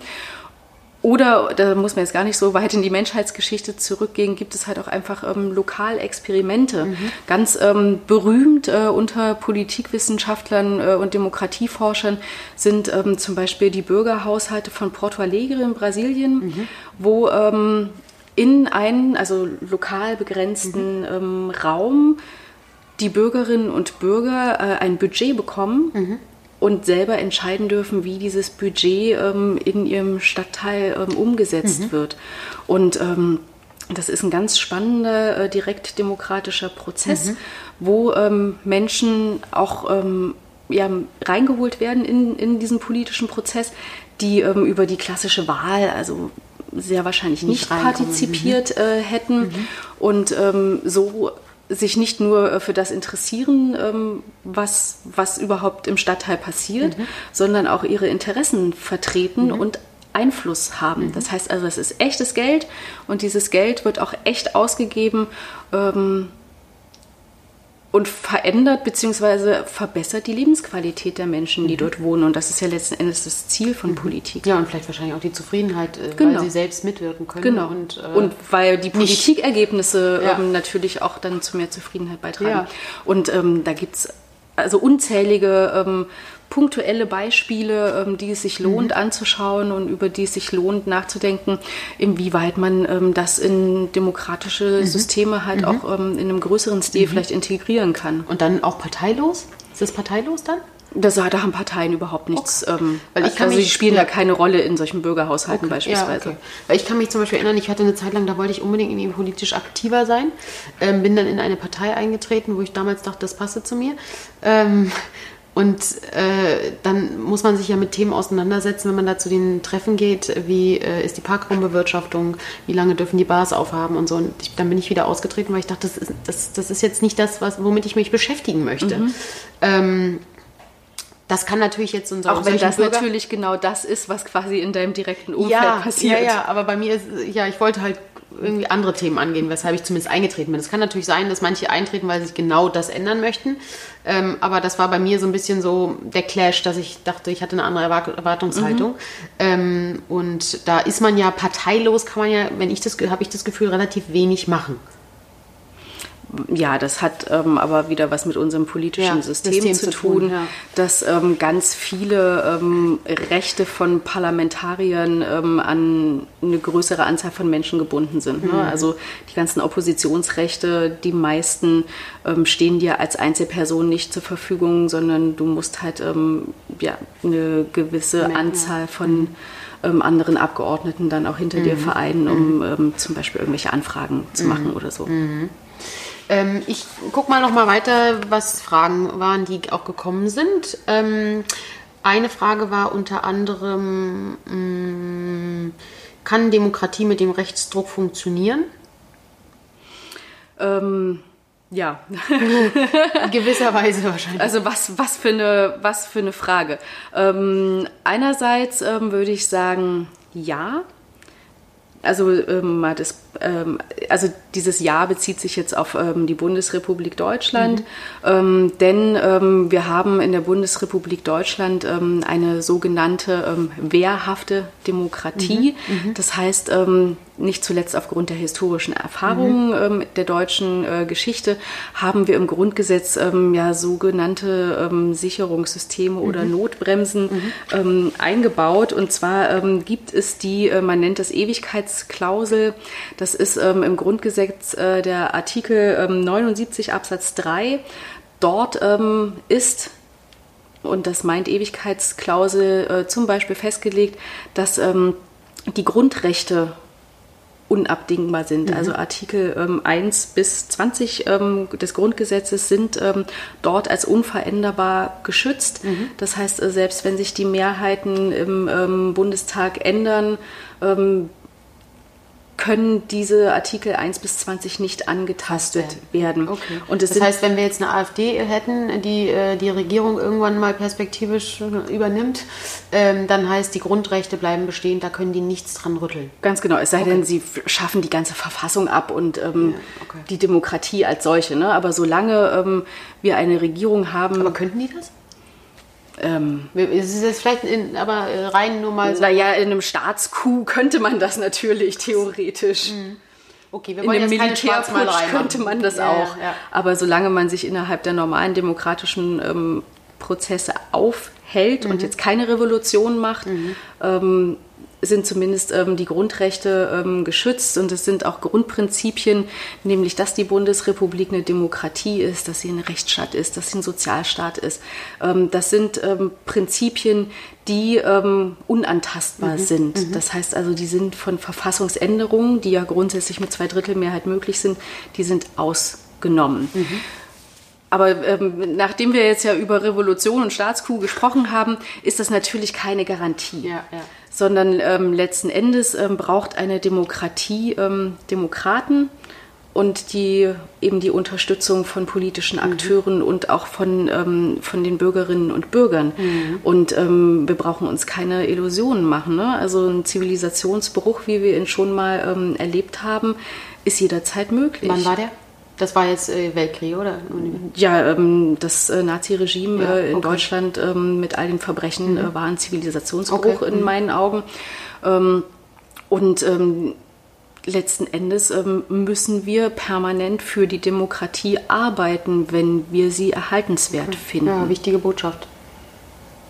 Oder, da muss man jetzt gar nicht so weit in die Menschheitsgeschichte zurückgehen, gibt es halt auch einfach ähm, Lokalexperimente. Mhm. Ganz ähm, berühmt äh, unter Politikwissenschaftlern äh, und Demokratieforschern sind ähm, zum Beispiel die Bürgerhaushalte von Porto Alegre in Brasilien, mhm. wo ähm, in einen, also lokal begrenzten mhm. Ähm, Raum die Bürgerinnen und Bürger äh, ein Budget bekommen mhm. und selber entscheiden dürfen, wie dieses Budget ähm, in ihrem Stadtteil ähm, umgesetzt mhm. wird. Und ähm, das ist ein ganz spannender, äh, direkt demokratischer Prozess, mhm. wo ähm, Menschen auch ähm, ja, reingeholt werden in, in diesen politischen Prozess, die ähm, über die klassische Wahl, also sehr wahrscheinlich nicht, nicht partizipiert mhm. äh, hätten mhm. und so sich nicht nur äh, für das interessieren, ähm, was, was überhaupt im Stadtteil passiert, mhm. sondern auch ihre Interessen vertreten mhm. und Einfluss haben. Mhm. Das heißt also, es ist echtes Geld und dieses Geld wird auch echt ausgegeben. Ähm, und verändert bzw. verbessert die Lebensqualität der Menschen, die mhm. dort wohnen. Und das ist ja letzten Endes das Ziel von mhm. Politik. Ja, und vielleicht wahrscheinlich auch die Zufriedenheit, äh, genau. weil sie selbst mitwirken können. Genau. Und, äh, und weil die Politikergebnisse ja. ähm, natürlich auch dann zu mehr Zufriedenheit beitragen. Ja. Und ähm, da gibt es also unzählige ähm, punktuelle Beispiele, ähm, die es sich lohnt Mhm. anzuschauen und über die es sich lohnt nachzudenken, inwieweit man ähm, das in demokratische Mhm. Systeme halt auch ähm, in einem größeren Stil vielleicht integrieren kann. Und dann auch parteilos? Ist das parteilos dann? Das, da haben Parteien überhaupt nichts. Ähm, Weil ich kann also mich- sie spielen ja. da keine Rolle in solchen Bürgerhaushalten beispielsweise. Ja, okay. Weil ich kann mich zum Beispiel erinnern, ich hatte eine Zeit lang, da wollte ich unbedingt irgendwie politisch aktiver sein. Ähm, bin dann in eine Partei eingetreten, wo ich damals dachte, das passe zu mir. Ähm, und äh, dann muss man sich ja mit Themen auseinandersetzen, wenn man da zu den Treffen geht. Wie äh, ist die Parkraumbewirtschaftung? Wie lange dürfen die Bars aufhaben und so? Und ich, dann bin ich wieder ausgetreten, weil ich dachte, das ist, das, das ist jetzt nicht das, was, womit ich mich beschäftigen möchte. Ähm, das kann natürlich jetzt so ein Auch wenn das Bürger- natürlich genau das ist, was quasi in deinem direkten Umfeld ja, passiert. Ja, ja, aber bei mir ist, ja, ich wollte halt irgendwie andere Themen angehen, weshalb ich zumindest eingetreten bin. Es kann natürlich sein, dass manche eintreten, weil sie sich genau das ändern möchten. Ähm, aber das war bei mir so ein bisschen so der Clash, dass ich dachte, ich hatte eine andere Erwart- Erwartungshaltung. Ähm, und da ist man ja parteilos, kann man ja, wenn ich das, habe ich das Gefühl, relativ wenig machen. Ja, das hat ähm, aber wieder was mit unserem politischen Ja, System, System zu tun, tun, ja. dass ähm, ganz viele ähm, Rechte von Parlamentariern ähm, an eine größere Anzahl von Menschen gebunden sind. Mhm. Ne? Also die ganzen Oppositionsrechte, die meisten ähm, stehen dir als Einzelperson nicht zur Verfügung, sondern du musst halt ähm, ja, eine gewisse ja. Anzahl von ähm, anderen Abgeordneten dann auch hinter Mhm. dir vereinen, um ähm, zum Beispiel irgendwelche Anfragen zu machen oder so. Ähm, ich guck mal noch mal weiter, was Fragen waren, die auch gekommen sind. Ähm, eine Frage war unter anderem, mh, kann Demokratie mit dem Rechtsdruck funktionieren? Ähm, ja, In gewisser Weise wahrscheinlich. also was, was, für, eine, was für eine Frage. Ähm, einerseits ähm, würde ich sagen, ja. Also, ähm, mal das, also dieses Ja bezieht sich jetzt auf ähm, die Bundesrepublik Deutschland, ähm, denn ähm, wir haben in der Bundesrepublik Deutschland ähm, eine sogenannte ähm, wehrhafte Demokratie. Das heißt, ähm, nicht zuletzt aufgrund der historischen Erfahrungen ähm, der deutschen äh, Geschichte haben wir im Grundgesetz ähm, ja sogenannte ähm, Sicherungssysteme oder Notbremsen ähm, eingebaut. Und zwar ähm, gibt es die, äh, man nennt das Ewigkeitsklausel. Das ist ähm, im Grundgesetz äh, der Artikel ähm, 79 Absatz 3. Dort ähm, ist und das meint Ewigkeitsklausel äh, zum Beispiel festgelegt, dass ähm, die Grundrechte unabdingbar sind. Also Artikel ähm, 1 bis 20 ähm, des Grundgesetzes sind ähm, dort als unveränderbar geschützt. Das heißt, äh, selbst wenn sich die Mehrheiten im ähm, Bundestag ändern, können diese Artikel 1 bis 20 nicht angetastet werden. Okay. Und das heißt, wenn wir jetzt eine AfD hätten, die äh, die Regierung irgendwann mal perspektivisch äh, übernimmt, ähm, dann heißt, die Grundrechte bleiben bestehen, da können die nichts dran rütteln. Ganz genau, es sei denn, sie schaffen die ganze Verfassung ab und ähm, okay. die Demokratie als solche. Ne? Aber solange ähm, wir eine Regierung haben, Aber könnten die das? Ähm, Es ist jetzt vielleicht in, aber rein nur mal so. naja, in einem Staatscoup könnte man das natürlich theoretisch. Okay, wir In wollen einem jetzt keine Militärputsch könnte man das Ja, auch. Ja, ja. Aber solange man sich innerhalb der normalen demokratischen ähm, Prozesse aufhält Mhm. und jetzt keine Revolution macht, ähm, sind zumindest ähm, die Grundrechte ähm, geschützt und es sind auch Grundprinzipien, nämlich dass die Bundesrepublik eine Demokratie ist, dass sie ein Rechtsstaat ist, dass sie ein Sozialstaat ist. Ähm, das sind ähm, Prinzipien, die ähm, unantastbar sind. Das heißt also, die sind von Verfassungsänderungen, die ja grundsätzlich mit Zweidrittelmehrheit möglich sind, die sind ausgenommen. Aber ähm, nachdem wir jetzt ja über Revolution und Staatskuh gesprochen haben, ist das natürlich keine Garantie. Ja, ja. Sondern ähm, letzten Endes ähm, braucht eine Demokratie ähm, Demokraten und die eben die Unterstützung von politischen Akteuren und auch von, ähm, von den Bürgerinnen und Bürgern. Und ähm, wir brauchen uns keine Illusionen machen. Ne? Also ein Zivilisationsbruch, wie wir ihn schon mal ähm, erlebt haben, ist jederzeit möglich. Wann war der? Das war jetzt äh, Weltkrieg, oder? Ja, ähm, das äh, Nazi-Regime Ja, äh, in okay. Deutschland ähm, mit all den Verbrechen äh, war ein Zivilisationsbruch Okay, in meinen Augen. Ähm, und ähm, letzten Endes ähm, müssen wir permanent für die Demokratie arbeiten, wenn wir sie erhaltenswert finden. Ja, wichtige Botschaft.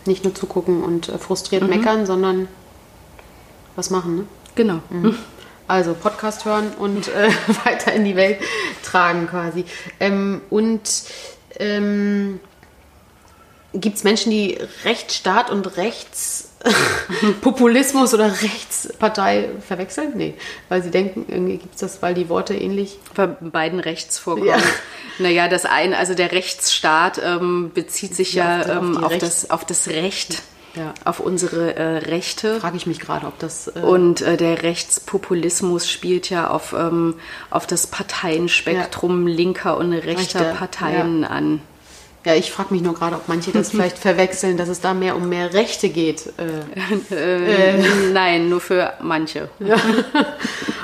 Nicht nur zugucken und äh, frustriert mhm. meckern, sondern was machen. Ne? Genau. Also Podcast hören und äh, weiter in die Welt tragen quasi. Ähm, und ähm, gibt es Menschen, die Rechtsstaat und Rechtspopulismus oder Rechtspartei verwechseln? Nee, weil sie denken, irgendwie gibt es das, weil die Worte ähnlich. Bei beiden rechts vorkommen. Ja. Naja, das eine, also der Rechtsstaat ähm, bezieht sich ja, ja auf, ähm, auf, das, auf das Recht ja. auf unsere äh, Rechte. Frage ich mich gerade, ob das. Äh und äh, der Rechtspopulismus spielt ja auf, ähm, auf das Parteienspektrum ja. linker und rechter Rechte. Parteien ja. an. Ja, ich frage mich nur gerade, ob manche das vielleicht verwechseln, dass es da mehr um mehr Rechte geht. Äh, äh, nein, nur für manche. Ja.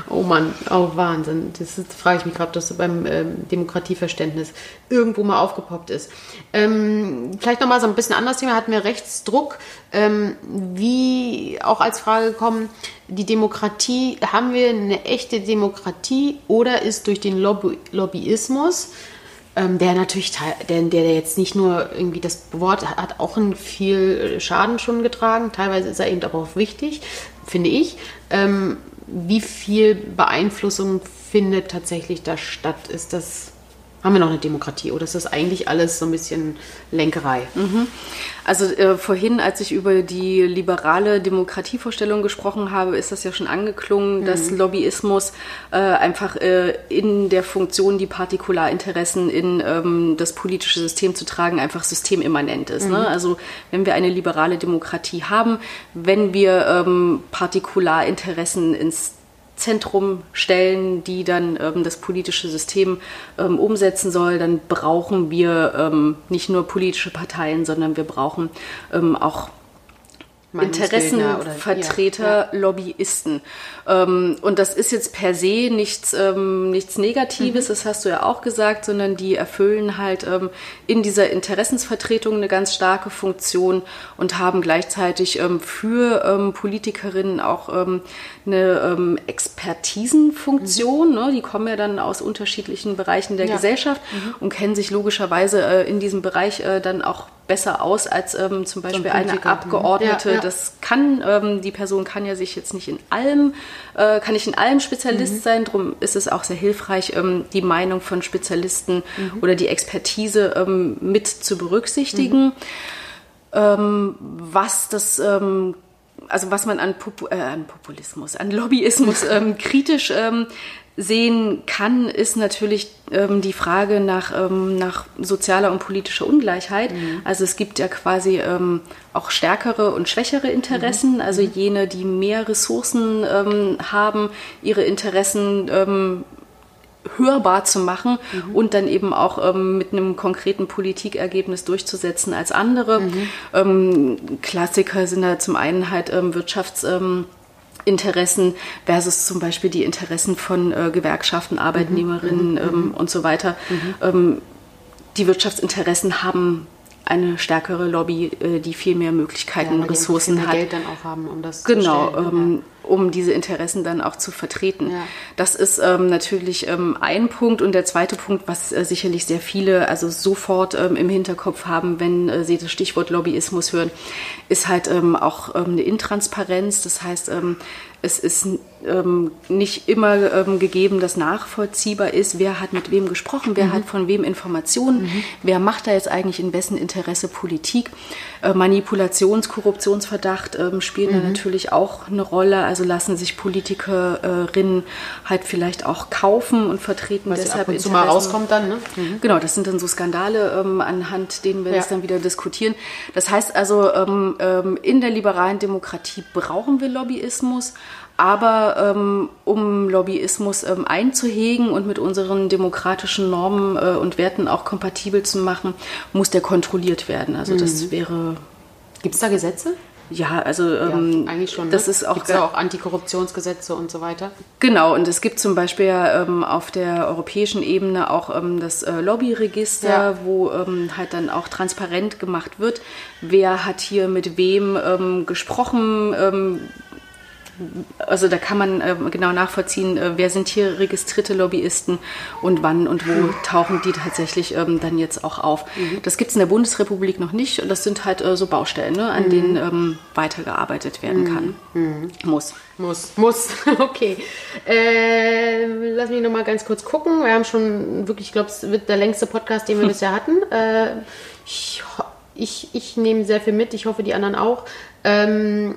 Oh Mann, oh Wahnsinn. Das, frage ich mich gerade, ob das beim ähm, Demokratieverständnis irgendwo mal aufgepoppt ist. Ähm, vielleicht nochmal so ein bisschen anderes Thema, hatten wir Rechtsdruck. Ähm, wie auch als Frage gekommen, die Demokratie, haben wir eine echte Demokratie oder ist durch den Lobby Lobbyismus ähm, der natürlich, der, der jetzt nicht nur irgendwie das Wort hat, hat auch ein viel Schaden schon getragen. Teilweise ist er eben aber auch wichtig, finde ich. Ähm, wie viel Beeinflussung findet tatsächlich da statt? Ist das haben wir noch eine Demokratie oder ist das eigentlich alles so ein bisschen Lenkerei? Mhm. Also äh, vorhin, als ich über die liberale Demokratievorstellung gesprochen habe, ist das ja schon angeklungen, mhm. dass Lobbyismus äh, einfach äh, in der Funktion, die Partikularinteressen in ähm, das politische System zu tragen, einfach systemimmanent ist. Ne? Mhm. Ne? Also wenn wir eine liberale Demokratie haben, wenn wir ähm, Partikularinteressen ins Zentrum stellen, die dann ähm, das politische System ähm, umsetzen soll, dann brauchen wir ähm, nicht nur politische Parteien, sondern wir brauchen ähm, auch Interessenvertreter, ja. Lobbyisten. Ähm, und das ist jetzt per se nichts, ähm, nichts Negatives, mhm. das hast du ja auch gesagt, sondern die erfüllen halt ähm, in dieser Interessensvertretung eine ganz starke Funktion und haben gleichzeitig ähm, für ähm, Politikerinnen auch ähm, eine Expertisenfunktion. Mhm. Ne? Die kommen ja dann aus unterschiedlichen Bereichen der ja. Gesellschaft mhm. und kennen sich logischerweise äh, in diesem Bereich äh, dann auch besser aus als ähm, zum Beispiel so ein eine Abgeordnete. Ja, ja. Das kann, ähm, die Person kann ja sich jetzt nicht in allem, äh, kann nicht in allem Spezialist mhm. sein. Darum ist es auch sehr hilfreich, ähm, die Meinung von Spezialisten mhm. oder die Expertise ähm, mit zu berücksichtigen. Mhm. Ähm, was das ähm, also was man an, Popu äh, an Populismus, an Lobbyismus ähm, kritisch ähm, sehen kann, ist natürlich ähm, die Frage nach, ähm, nach sozialer und politischer Ungleichheit. Mhm. Also es gibt ja quasi ähm, auch stärkere und schwächere Interessen. Mhm. Also mhm. jene, die mehr Ressourcen ähm, haben, ihre Interessen ähm, hörbar zu machen mhm. und dann eben auch ähm, mit einem konkreten Politikergebnis durchzusetzen als andere. Mhm. Klassiker sind da zum einen halt Wirtschafts- Interessen versus zum Beispiel die Interessen von äh, Gewerkschaften, Arbeitnehmerinnen mhm. ähm, mhm. und so weiter. Mhm. Ähm, die Wirtschaftsinteressen haben eine stärkere Lobby, äh, die viel mehr Möglichkeiten, ja, Ressourcen hat. Geld dann auch haben, um das genau, zu stellen. Ähm, um diese Interessen dann auch zu vertreten. Ja. Das ist ähm, natürlich ähm, ein Punkt und der zweite Punkt, was äh, sicherlich sehr viele also sofort ähm, im Hinterkopf haben, wenn äh, sie das Stichwort Lobbyismus hören, ist halt ähm, auch ähm, eine Intransparenz. Das heißt, es ist ähm, nicht immer ähm, gegeben, dass nachvollziehbar ist, wer hat mit wem gesprochen, wer mhm. hat von wem Informationen, mhm. wer macht da jetzt eigentlich in wessen Interesse Politik. Äh, Manipulations-, Korruptionsverdacht ähm, spielen mhm. da natürlich auch eine Rolle. Also lassen sich Politikerinnen halt vielleicht auch kaufen und vertreten Was deshalb ab und zu mal rauskommt dann, ne? Mhm. Genau, das sind dann so Skandale, ähm, anhand denen wir ja. das dann wieder diskutieren. Das heißt also, ähm, ähm, in der liberalen Demokratie brauchen wir Lobbyismus. Aber ähm, um Lobbyismus ähm, einzuhegen und mit unseren demokratischen Normen äh, und Werten auch kompatibel zu machen, muss der kontrolliert werden. Also mhm. das wäre. Gibt es da Gesetze? Ja, also ähm, ja, eigentlich schon. Das ne? ist auch, Gibt's ja auch Antikorruptionsgesetze und so weiter. Genau, und es gibt zum Beispiel ähm, auf der europäischen Ebene auch ähm, das äh, Lobbyregister, ja. wo ähm, halt dann auch transparent gemacht wird, wer hat hier mit wem ähm, gesprochen, ähm, also da kann man äh, genau nachvollziehen, äh, wer sind hier registrierte Lobbyisten und wann und wo tauchen die tatsächlich ähm, dann jetzt auch auf. Mhm. Das gibt es in der Bundesrepublik noch nicht und das sind halt äh, so Baustellen, ne, an mhm. denen ähm, weitergearbeitet werden kann. Mhm. Muss. Muss, muss, okay. Äh, lass mich nochmal ganz kurz gucken. Wir haben schon wirklich, ich glaube, es wird der längste Podcast, den wir bisher hatten. Äh, ich, ich, ich nehme sehr viel mit, ich hoffe, die anderen auch. Ähm,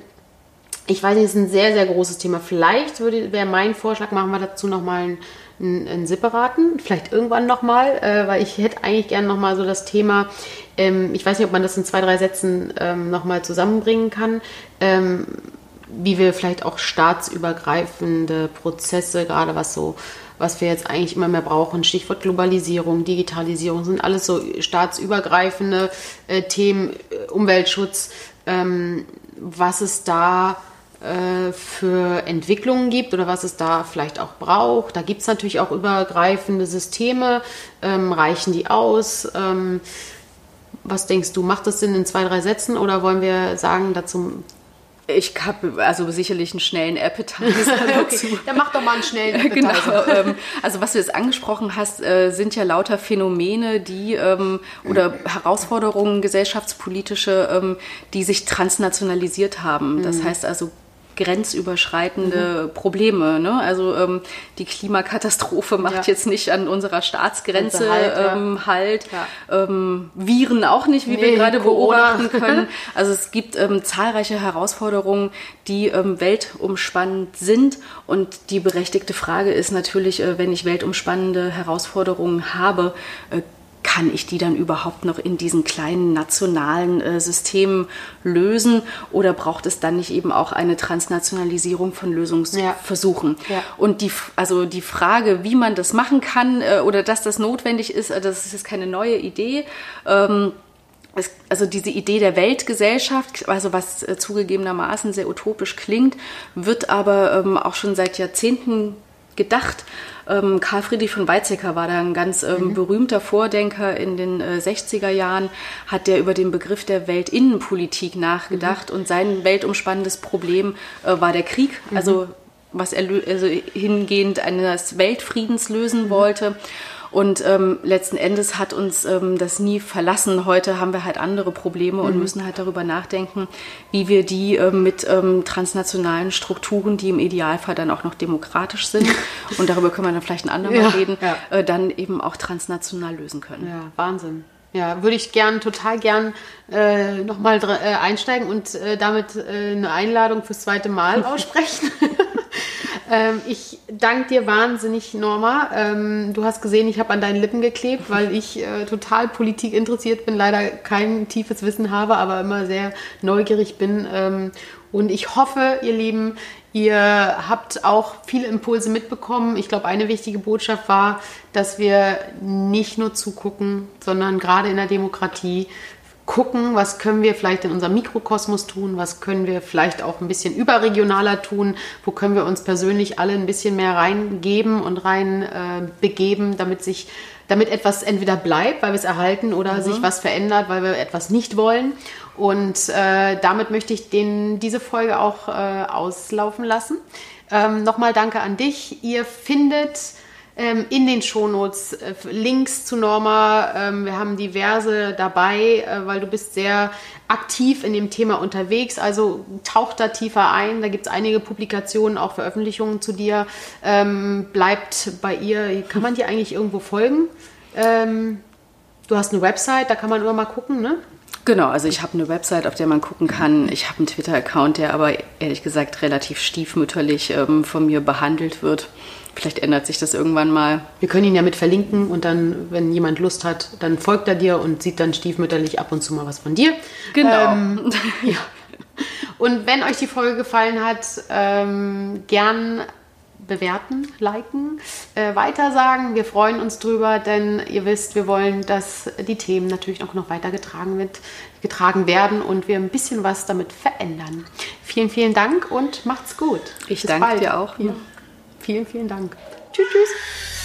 ich weiß nicht, es ist ein sehr, sehr großes Thema. Vielleicht wäre mein Vorschlag, machen wir dazu nochmal einen, einen, einen separaten, vielleicht irgendwann nochmal, äh, weil ich hätte eigentlich gerne nochmal so das Thema, ähm, ich weiß nicht, ob man das in zwei, drei Sätzen ähm, nochmal zusammenbringen kann, ähm, wie wir vielleicht auch staatsübergreifende Prozesse, gerade was so was wir jetzt eigentlich immer mehr brauchen. Stichwort Globalisierung, Digitalisierung, sind alles so staatsübergreifende äh, Themen, äh, Umweltschutz, ähm, was es da äh, für Entwicklungen gibt oder was es da vielleicht auch braucht. Da gibt es natürlich auch übergreifende Systeme. Ähm, reichen die aus? Ähm, was denkst du, macht das Sinn in zwei, drei Sätzen oder wollen wir sagen dazu ich habe also sicherlich einen schnellen Appetizer okay, dann mach doch mal einen schnellen genau, Appetizer. genau, ähm, also was du jetzt angesprochen hast, äh, sind ja lauter Phänomene, die ähm, oder Herausforderungen gesellschaftspolitische, ähm, die sich transnationalisiert haben. Das mhm. heißt also grenzüberschreitende mhm. Probleme. Ne? Also ähm, die Klimakatastrophe macht ja. jetzt nicht an unserer Staatsgrenze halt, ähm, halt. Ja. Ähm, Viren auch nicht, wie nee, wir gerade beobachten können. Also es gibt ähm, zahlreiche Herausforderungen, die ähm, weltumspannend sind. Und die berechtigte Frage ist natürlich, äh, wenn ich weltumspannende Herausforderungen habe, äh, kann ich die dann überhaupt noch in diesen kleinen nationalen äh, Systemen lösen oder braucht es dann nicht eben auch eine Transnationalisierung von Lösungsversuchen? Ja. Ja. Und die, also die Frage, wie man das machen kann äh, oder dass das notwendig ist, äh, das ist jetzt keine neue Idee. Ähm, also diese Idee der Weltgesellschaft, also was äh, zugegebenermaßen sehr utopisch klingt, wird aber ähm, auch schon seit Jahrzehnten gedacht. Ähm, Karl Friedrich von Weizsäcker war da ein ganz ähm, mhm. berühmter Vordenker in den äh, 60er Jahren, hat der über den Begriff der Weltinnenpolitik nachgedacht mhm. und sein weltumspannendes Problem äh, war der Krieg, mhm. also was er also hingehend eines Weltfriedens lösen mhm. wollte. Und ähm, letzten Endes hat uns ähm, das nie verlassen. Heute haben wir halt andere Probleme und mhm. müssen halt darüber nachdenken, wie wir die ähm, mit ähm, transnationalen Strukturen, die im Idealfall dann auch noch demokratisch sind, und darüber können wir dann vielleicht ein andermal ja, reden, ja. Äh, dann eben auch transnational lösen können. Ja, Wahnsinn. Ja, würde ich gern, total gern äh, nochmal äh, einsteigen und äh, damit äh, eine Einladung fürs zweite Mal aussprechen. Ähm, ich danke dir wahnsinnig, Norma. Ähm, du hast gesehen, ich habe an deinen Lippen geklebt, weil ich äh, total Politik interessiert bin, leider kein tiefes Wissen habe, aber immer sehr neugierig bin. Ähm, und ich hoffe, ihr Lieben, ihr habt auch viele Impulse mitbekommen. Ich glaube, eine wichtige Botschaft war, dass wir nicht nur zugucken, sondern gerade in der Demokratie gucken, was können wir vielleicht in unserem Mikrokosmos tun, was können wir vielleicht auch ein bisschen überregionaler tun, wo können wir uns persönlich alle ein bisschen mehr reingeben und rein äh, begeben, damit sich damit etwas entweder bleibt, weil wir es erhalten, oder mhm. sich was verändert, weil wir etwas nicht wollen. Und äh, damit möchte ich den, diese Folge auch äh, auslaufen lassen. Ähm, Nochmal danke an dich. Ihr findet ähm, in den Shownotes äh, Links zu Norma. Ähm, wir haben diverse dabei, äh, weil du bist sehr aktiv in dem Thema unterwegs. Also tauch da tiefer ein. Da gibt es einige Publikationen, auch Veröffentlichungen zu dir. Ähm, bleibt bei ihr. Kann man dir eigentlich irgendwo folgen? Ähm, du hast eine Website, da kann man immer mal gucken, ne? Genau, also ich habe eine Website, auf der man gucken kann. Ich habe einen Twitter-Account, der aber ehrlich gesagt relativ stiefmütterlich ähm, von mir behandelt wird. Vielleicht ändert sich das irgendwann mal. Wir können ihn ja mit verlinken und dann, wenn jemand Lust hat, dann folgt er dir und sieht dann stiefmütterlich ab und zu mal was von dir. Genau. Ähm, ja. Und wenn euch die Folge gefallen hat, ähm, gern bewerten, liken, äh, weitersagen. Wir freuen uns drüber, denn ihr wisst, wir wollen, dass die Themen natürlich auch noch weiter getragen, wird, getragen werden und wir ein bisschen was damit verändern. Vielen, vielen Dank und macht's gut. Ich Bis danke bald. dir auch. Ja. Vielen, vielen Dank. Tschüss, tschüss.